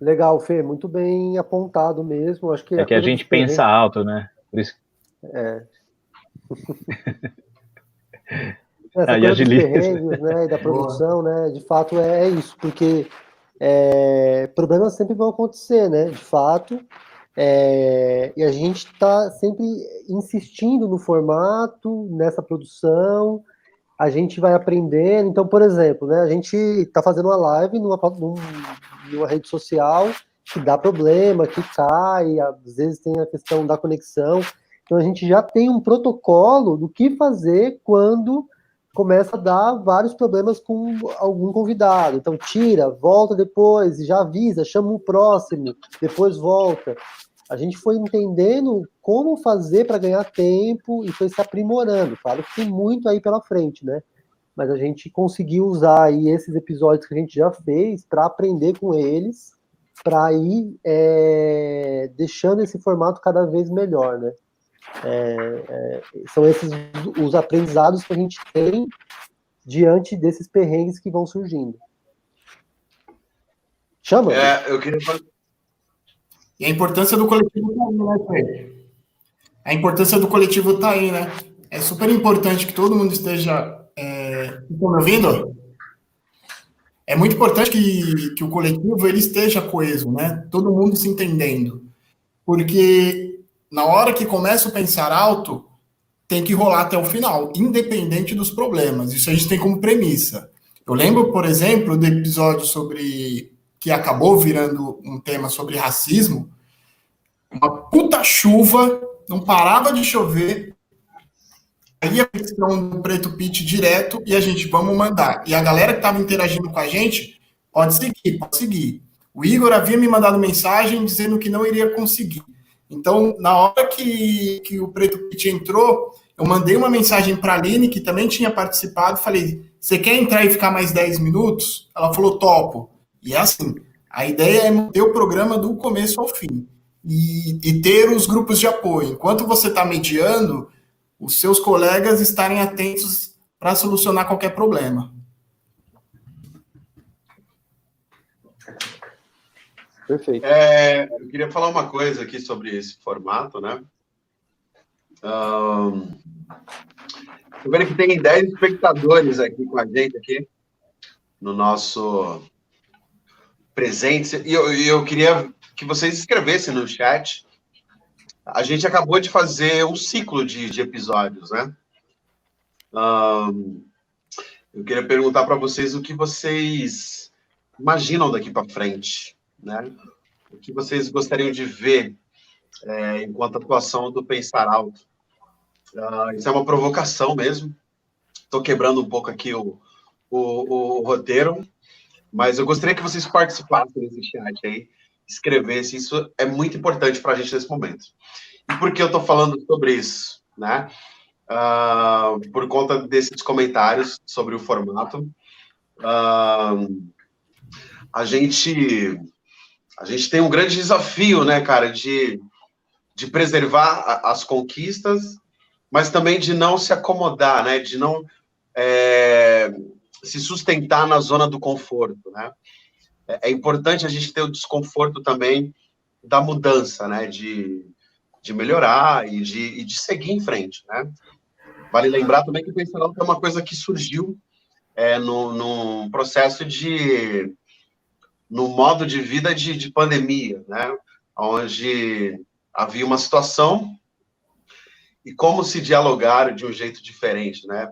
Legal, Fê, muito bem apontado mesmo. Acho que é que a gente pensa alto, né? Por isso. É. Essa ah, coisa dos né, da produção, né? De fato é, é isso, porque é, problemas sempre vão acontecer, né? De fato. É, e a gente está sempre insistindo no formato, nessa produção, a gente vai aprendendo. Então, por exemplo, né, a gente está fazendo uma live numa, numa rede social que dá problema, que cai, às vezes tem a questão da conexão. Então, a gente já tem um protocolo do que fazer quando começa a dar vários problemas com algum convidado. Então, tira, volta depois, já avisa, chama o próximo, depois volta. A gente foi entendendo como fazer para ganhar tempo e foi se aprimorando. Claro que tem muito aí pela frente, né? Mas a gente conseguiu usar aí esses episódios que a gente já fez para aprender com eles, para ir é, deixando esse formato cada vez melhor, né? É, é, são esses os aprendizados que a gente tem diante desses perrengues que vão surgindo. Chama. É, eu queria E a importância do coletivo tá aí, né, A importância do coletivo tá aí, né? É super importante que todo mundo esteja. É... Estão me ouvindo? É muito importante que, que o coletivo ele esteja coeso, né? Todo mundo se entendendo. Porque na hora que começa a pensar alto, tem que rolar até o final, independente dos problemas. Isso a gente tem como premissa. Eu lembro, por exemplo, do episódio sobre que acabou virando um tema sobre racismo. Uma puta chuva, não parava de chover. Aí a questão do preto pit direto e a gente vamos mandar. E a galera que estava interagindo com a gente pode seguir, pode seguir. O Igor havia me mandado mensagem dizendo que não iria conseguir. Então, na hora que, que o Preto Pit entrou, eu mandei uma mensagem para a Aline, que também tinha participado, falei: você quer entrar e ficar mais 10 minutos? Ela falou: topo. E é assim: a ideia é manter o programa do começo ao fim e, e ter os grupos de apoio. Enquanto você está mediando, os seus colegas estarem atentos para solucionar qualquer problema. Perfeito. É, eu queria falar uma coisa aqui sobre esse formato, né? Um, vendo que tem 10 espectadores aqui com a gente aqui no nosso presente. E eu, eu queria que vocês escrevessem no chat. A gente acabou de fazer um ciclo de, de episódios, né? Um, eu queria perguntar para vocês o que vocês imaginam daqui para frente, né? O que vocês gostariam de ver é, enquanto atuação do Pensar Alto. Uh, isso é uma provocação mesmo. Estou quebrando um pouco aqui o, o, o, roteiro, mas eu gostaria que vocês participassem desse chat aí, escrevessem. Isso é muito importante para a gente nesse momento. E por que eu estou falando sobre isso? Né? Uh, por conta desses comentários sobre o formato. Uh, a gente a gente tem um grande desafio, né, cara, de de preservar as conquistas, mas também de não se acomodar, né? De não é, se sustentar na zona do conforto, né? É, é importante a gente ter o desconforto também da mudança, né? De, de melhorar e de, e de seguir em frente, né? Vale lembrar também que o pensamento é uma coisa que surgiu é, no, num processo de no modo de vida de, de pandemia, né? Onde havia uma situação e como se dialogar de um jeito diferente, né?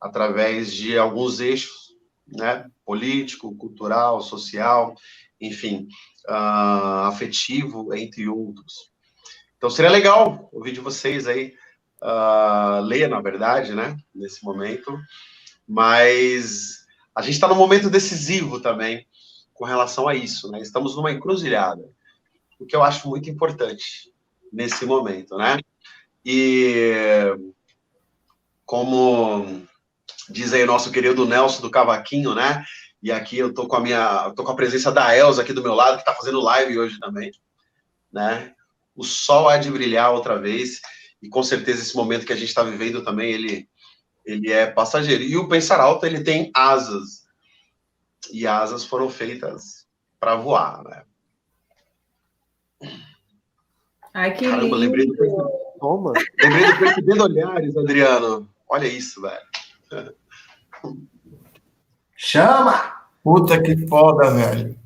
Através de alguns eixos, né? Político, cultural, social, enfim, uh, afetivo, entre outros. Então seria legal ouvir de vocês aí, uh, ler, na verdade, né? Nesse momento, mas a gente está num momento decisivo também com relação a isso, né? Estamos numa encruzilhada, o que eu acho muito importante nesse momento, né? E como diz aí o nosso querido Nelson do Cavaquinho, né? E aqui eu tô com a minha, tô com a presença da Elza aqui do meu lado, que está fazendo live hoje também, né? O sol há de brilhar outra vez, e com certeza esse momento que a gente está vivendo também, ele, ele é passageiro. E o Pensar Alto, ele tem asas, e asas foram feitas para voar, né? Ai, que Caramba, lindo. lembrei do, Toma. lembrei do Percebendo Olhares, Adriano. Olha isso, velho. Chama! Puta que foda, velho.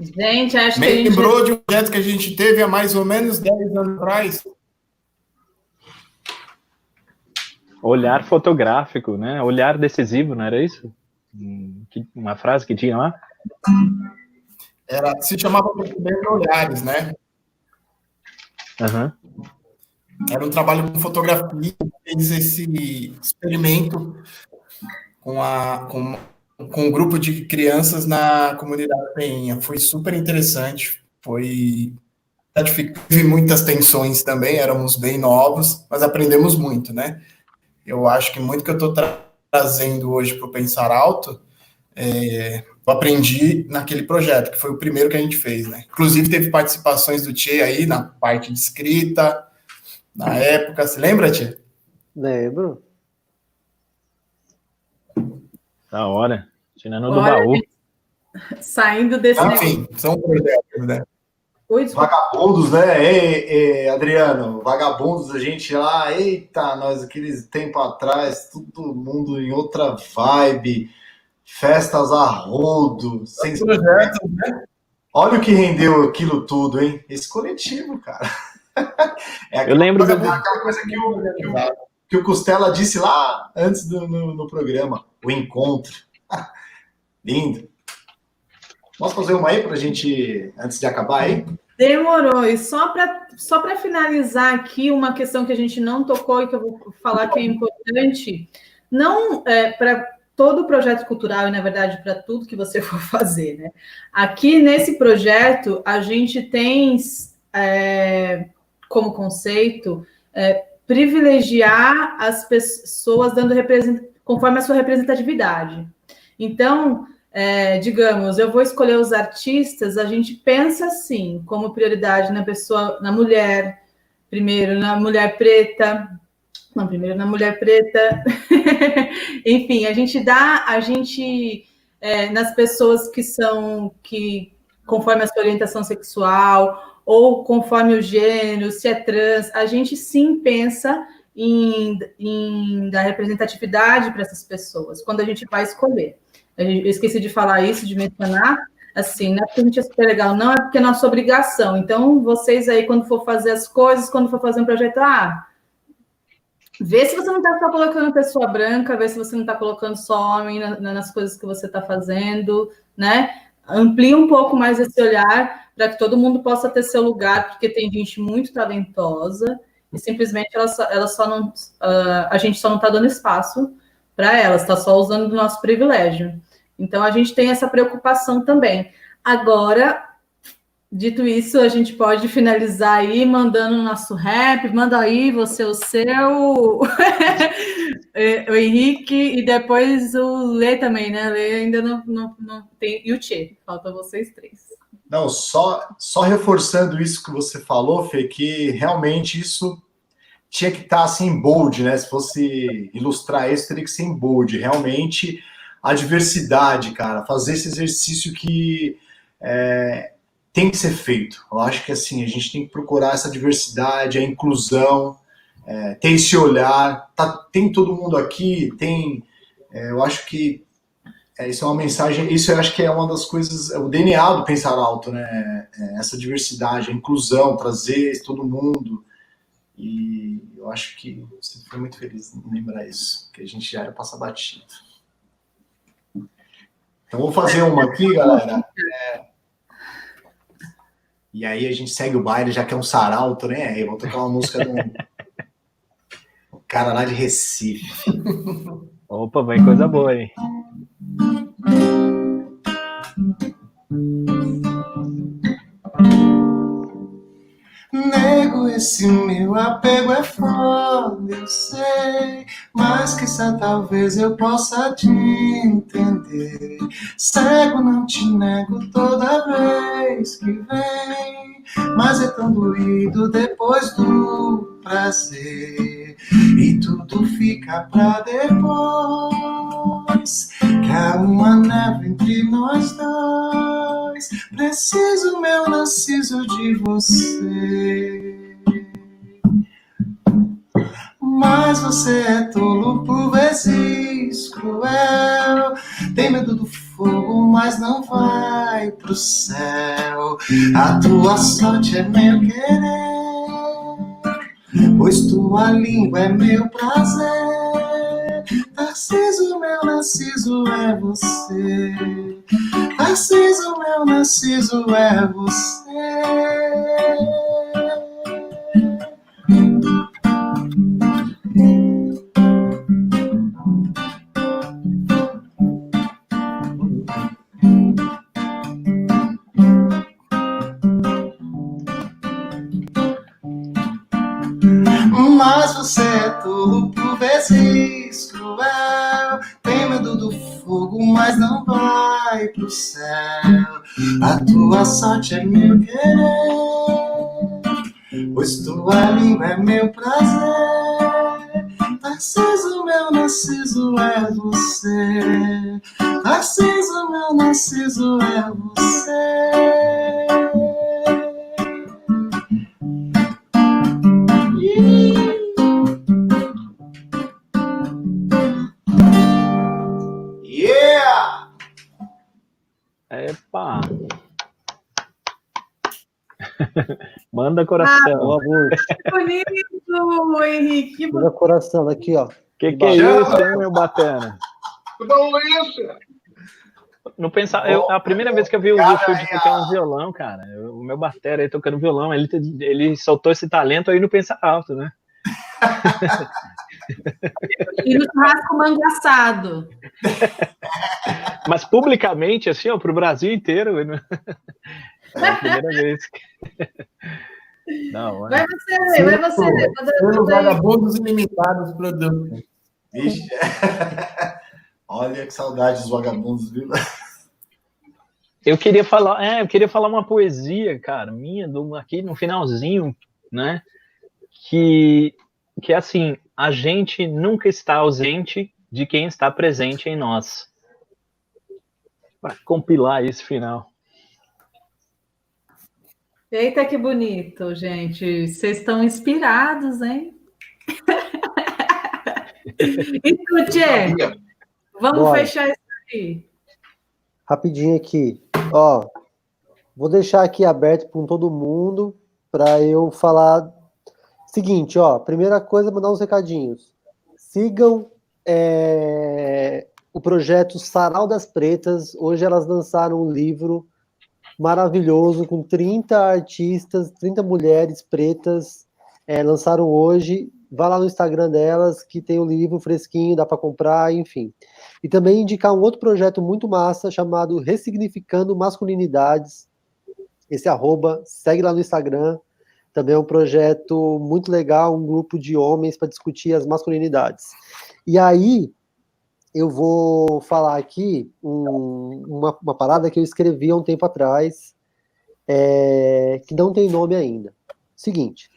Gente, acho Me que. Lembrou gente... de um projeto que a gente teve há mais ou menos 10 anos atrás. Olhar fotográfico, né? Olhar decisivo, não era isso? Uma frase que tinha lá? Era, se chamava Percebendo Olhares, né? Uhum. Era um trabalho com fotografia, fez esse experimento com, a, com, com um grupo de crianças na comunidade Penha. Foi super interessante, foi teve muitas tensões também, éramos bem novos, mas aprendemos muito, né? Eu acho que muito que eu estou trazendo hoje para o Pensar Alto, é, eu aprendi naquele projeto, que foi o primeiro que a gente fez, né? Inclusive teve participações do Tchê aí na parte de escrita, na época. Se lembra, Tchê? Lembro. Da hora. Tirando do baú. Saindo desse. Enfim, são projetos, né? Vagabundos, né? Ei, ei, Adriano, vagabundos, a gente lá, eita, nós aqueles tempo atrás, todo mundo em outra vibe festas a rodo, sem projetos, né? Olha o que rendeu aquilo tudo, hein? Esse coletivo, cara. É eu lembro coisa, do... aquela coisa que o, que, o, que o Costela disse lá antes do no, no programa, o encontro. Lindo. Posso fazer uma aí para a gente, antes de acabar aí? Demorou. E só para só finalizar aqui, uma questão que a gente não tocou e que eu vou falar que é importante, não é, para todo projeto cultural e, na verdade, para tudo que você for fazer. Né? Aqui nesse projeto, a gente tem é, como conceito é, privilegiar as pessoas dando conforme a sua representatividade. Então, é, digamos, eu vou escolher os artistas, a gente pensa assim, como prioridade na pessoa, na mulher, primeiro na mulher preta, não, primeiro na mulher preta, enfim, a gente dá, a gente é, nas pessoas que são que conforme a sua orientação sexual ou conforme o gênero, se é trans, a gente sim pensa em, em dar representatividade para essas pessoas quando a gente vai escolher. Eu esqueci de falar isso, de mencionar, assim, não é porque a gente é super legal, não, é porque é nossa obrigação. Então, vocês aí, quando for fazer as coisas, quando for fazer um projeto, ah, vê se você não está colocando pessoa branca, vê se você não está colocando só homem nas coisas que você está fazendo, né? Amplie um pouco mais esse olhar para que todo mundo possa ter seu lugar, porque tem gente muito talentosa e simplesmente ela só, ela só não, uh, a gente só não está dando espaço para elas, está só usando do nosso privilégio. Então, a gente tem essa preocupação também. Agora, dito isso, a gente pode finalizar aí mandando o nosso rap. Manda aí você o seu, o Henrique, e depois o Lê também, né? Lê ainda não, não, não tem. E o Tchê, falta vocês três. Não, só, só reforçando isso que você falou, Fê, que realmente isso tinha que estar assim bold, né? Se fosse ilustrar isso, teria que ser em bold. Realmente a diversidade, cara, fazer esse exercício que é, tem que ser feito. Eu acho que assim, a gente tem que procurar essa diversidade, a inclusão, é, ter esse olhar. Tá, tem todo mundo aqui, tem. É, eu acho que é, isso é uma mensagem, isso eu acho que é uma das coisas, é o DNA do Pensar Alto, né? É, essa diversidade, a inclusão, trazer todo mundo. E eu acho que você foi muito feliz em lembrar isso, que a gente já ia passar batido. Então, vou fazer uma aqui, galera. É... E aí a gente segue o baile, já que é um saralto, né? Aí vou tocar uma música do um cara lá de Recife. Opa, vem coisa boa aí. Nego, esse meu apego é foda, eu sei. Mas que talvez eu possa te entender. Cego, não te nego toda vez que vem. Mas é tão doído depois do prazer. E tudo fica pra depois. Que há uma neve entre nós dois. Preciso, meu Narciso, de você. Mas você é tolo por vezes cruel. Tem medo do fogo, mas não vai pro céu. A tua sorte é meu querer, pois tua língua é meu prazer. Narciso, meu Narciso é você. Narciso, meu Narciso é você. É tolo por vezes cruel. Tem medo do fogo, mas não vai pro céu. A tua sorte é meu querer, pois tua língua é meu prazer. Narciso, meu Narciso é você. Narciso, meu Narciso é você. Epa! Manda coração. Ah, amor. Que bonito, Henrique. Manda coração aqui, ó. Que que é isso, hein, meu batana? Bom isso. Não pensar, eu, a primeira vez que eu vi o de tocar um violão, cara, o meu batera aí tocando violão, ele, ele soltou esse talento aí no pensar alto, né? E no churrasco mangaçado. Mas publicamente, assim, ó, para o Brasil inteiro. Né? É a primeira vez. Não, vai você, vai você. Pelos vagabundos ilimitados produtos. Vixe. Olha que saudade dos vagabundos, viu? Eu queria falar, é, eu queria falar uma poesia, cara, minha, do, aqui no finalzinho, né? Que, que é assim, a gente nunca está ausente de quem está presente em nós. Para compilar esse final. Eita, que bonito, gente. Vocês estão inspirados, hein? Escute, vamos Bora. fechar isso aí. Rapidinho aqui. Ó, vou deixar aqui aberto para todo mundo para eu falar. Seguinte, ó, primeira coisa, mandar uns recadinhos. Sigam é, o projeto Sarau das Pretas. Hoje elas lançaram um livro maravilhoso com 30 artistas, 30 mulheres pretas. É, lançaram hoje. Vá lá no Instagram delas, que tem o livro fresquinho, dá para comprar, enfim. E também indicar um outro projeto muito massa chamado Ressignificando Masculinidades. Esse arroba, segue lá no Instagram. Também é um projeto muito legal, um grupo de homens para discutir as masculinidades. E aí, eu vou falar aqui um, uma, uma, parada que eu escrevi há um tempo atrás, é, que não tem nome ainda. Seguinte.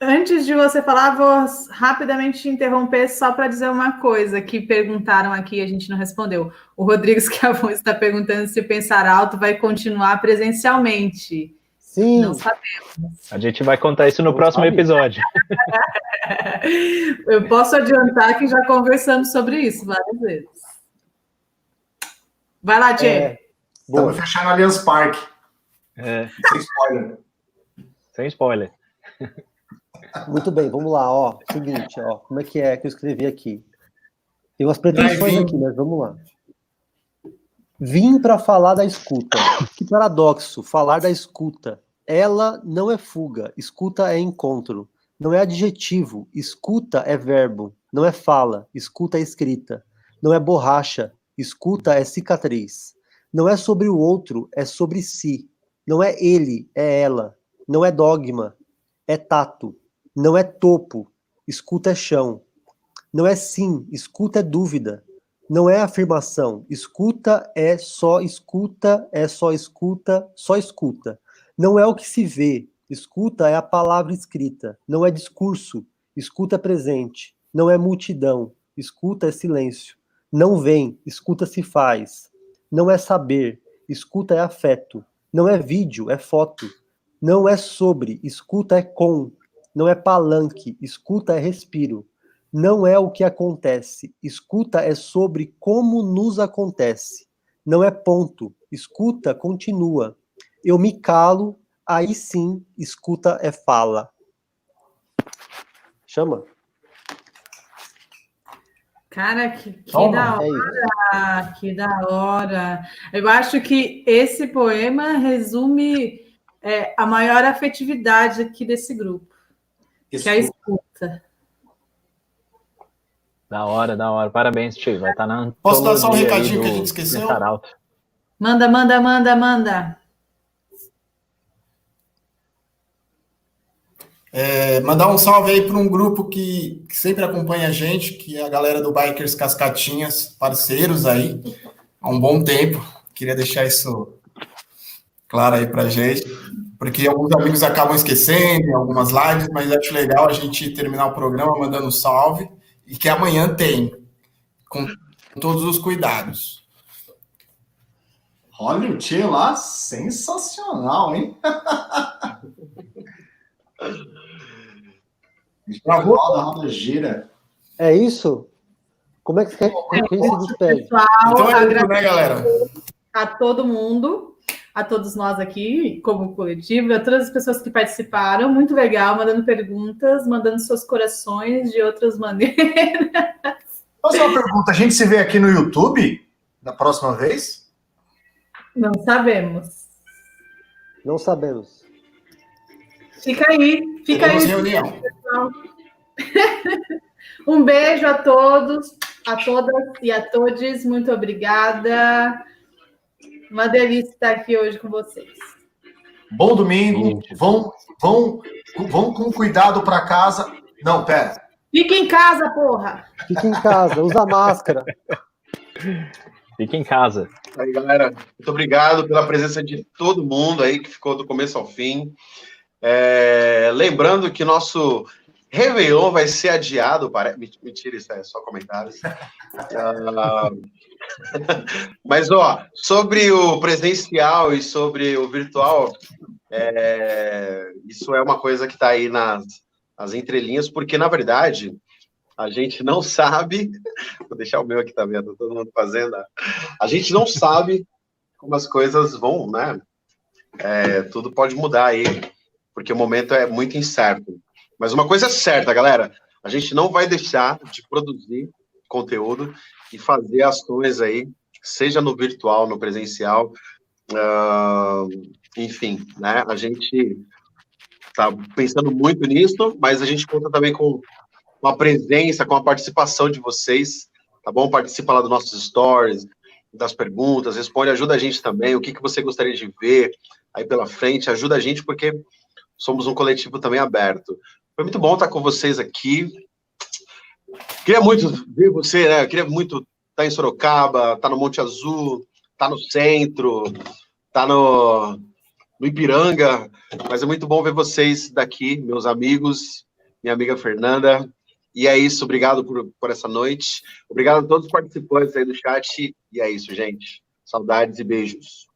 Antes de você falar, vou rapidamente te interromper só para dizer uma coisa que perguntaram aqui e a gente não respondeu. O Rodrigo Scavon está perguntando se Pensar Alto vai continuar presencialmente. Sim. Não sabemos. A gente vai contar isso no próximo episódio. Eu posso adiantar que já conversamos sobre isso várias vezes. Vai lá, Tchê. É, Vamos fechar no Allianz Parque. É. Sem spoiler. Sem spoiler. Muito bem, vamos lá, ó. Seguinte, ó, como é que é que eu escrevi aqui? Tem umas pretensões aqui, mas vamos lá. Vim para falar da escuta. Que paradoxo, falar da escuta. Ela não é fuga, escuta é encontro. Não é adjetivo, escuta é verbo. Não é fala, escuta é escrita. Não é borracha, escuta é cicatriz. Não é sobre o outro, é sobre si. Não é ele, é ela. Não é dogma, é tato. Não é topo, escuta é chão. Não é sim, escuta é dúvida. Não é afirmação, escuta é só escuta, é só escuta, só escuta. Não é o que se vê, escuta é a palavra escrita. Não é discurso, escuta é presente. Não é multidão, escuta é silêncio. Não vem, escuta se faz. Não é saber, escuta é afeto. Não é vídeo, é foto. Não é sobre, escuta é com não é palanque, escuta é respiro. Não é o que acontece, escuta é sobre como nos acontece. Não é ponto, escuta continua. Eu me calo, aí sim, escuta é fala. Chama. Cara, que, que da é hora! É que da hora! Eu acho que esse poema resume é, a maior afetividade aqui desse grupo. Escuta. Que é a escuta. Da hora, da hora. Parabéns, tio. Vai estar tá na. Posso dar só um recadinho que a gente esqueceu? Manda, manda, manda, manda. É, mandar um salve aí para um grupo que, que, sempre acompanha a gente, que é a galera do Bikers Cascatinhas, parceiros aí, há um bom tempo. Queria deixar isso claro aí para gente porque alguns amigos acabam esquecendo em algumas lives, mas acho legal a gente terminar o programa mandando um salve e que amanhã tem, com todos os cuidados. Olha o tio lá, sensacional, hein? Travou da roda gira. É isso? Como é que, que se despede? Pessoal, então é isso, né, galera? A todo mundo a todos nós aqui, como coletivo, a todas as pessoas que participaram. Muito legal, mandando perguntas, mandando seus corações de outras maneiras. Fazer uma pergunta: a gente se vê aqui no YouTube da próxima vez? Não sabemos. Não sabemos. Fica aí, fica Temos aí. reunião. um beijo a todos, a todas e a todos. Muito obrigada. Uma delícia estar aqui hoje com vocês. Bom domingo. Vão, vão, vão com cuidado para casa. Não, pera. Fica em casa, porra. Fica em casa, usa máscara. Fica em casa. Aí, galera, muito obrigado pela presença de todo mundo aí que ficou do começo ao fim. É, lembrando que nosso Réveillon vai ser adiado. Para... Mentira, isso é só comentários. Uh... Mas, ó, sobre o presencial e sobre o virtual, é... isso é uma coisa que está aí nas, nas entrelinhas, porque, na verdade, a gente não sabe. Vou deixar o meu aqui, tá vendo? Todo mundo fazendo. A gente não sabe como as coisas vão, né? É, tudo pode mudar aí, porque o momento é muito incerto. Mas uma coisa é certa, galera: a gente não vai deixar de produzir conteúdo e fazer ações aí, seja no virtual, no presencial, uh, enfim, né? A gente está pensando muito nisso, mas a gente conta também com com a presença, com a participação de vocês, tá bom? Participa lá dos nossos stories, das perguntas, responde, ajuda a gente também, o que, que você gostaria de ver aí pela frente, ajuda a gente, porque somos um coletivo também aberto. Foi muito bom estar com vocês aqui. Queria muito ver você, né? queria muito estar em Sorocaba, estar no Monte Azul, estar no centro, estar no, no Ipiranga, mas é muito bom ver vocês daqui, meus amigos, minha amiga Fernanda, e é isso, obrigado por, por essa noite. Obrigado a todos os participantes aí do chat. E é isso, gente. Saudades e beijos.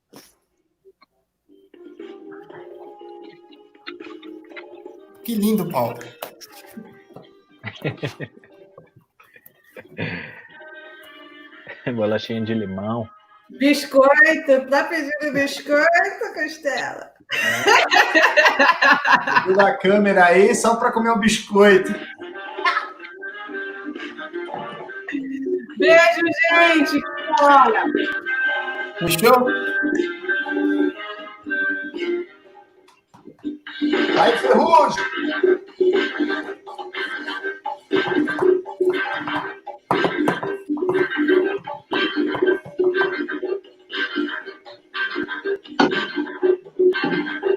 Que lindo, Paulo. Bolachinha de limão. Biscoito, tá pedindo biscoito, Costela? É. da câmera aí só para comer um biscoito. Beijo, gente. Olha. Fechou? Vai, Ferrugem! Thank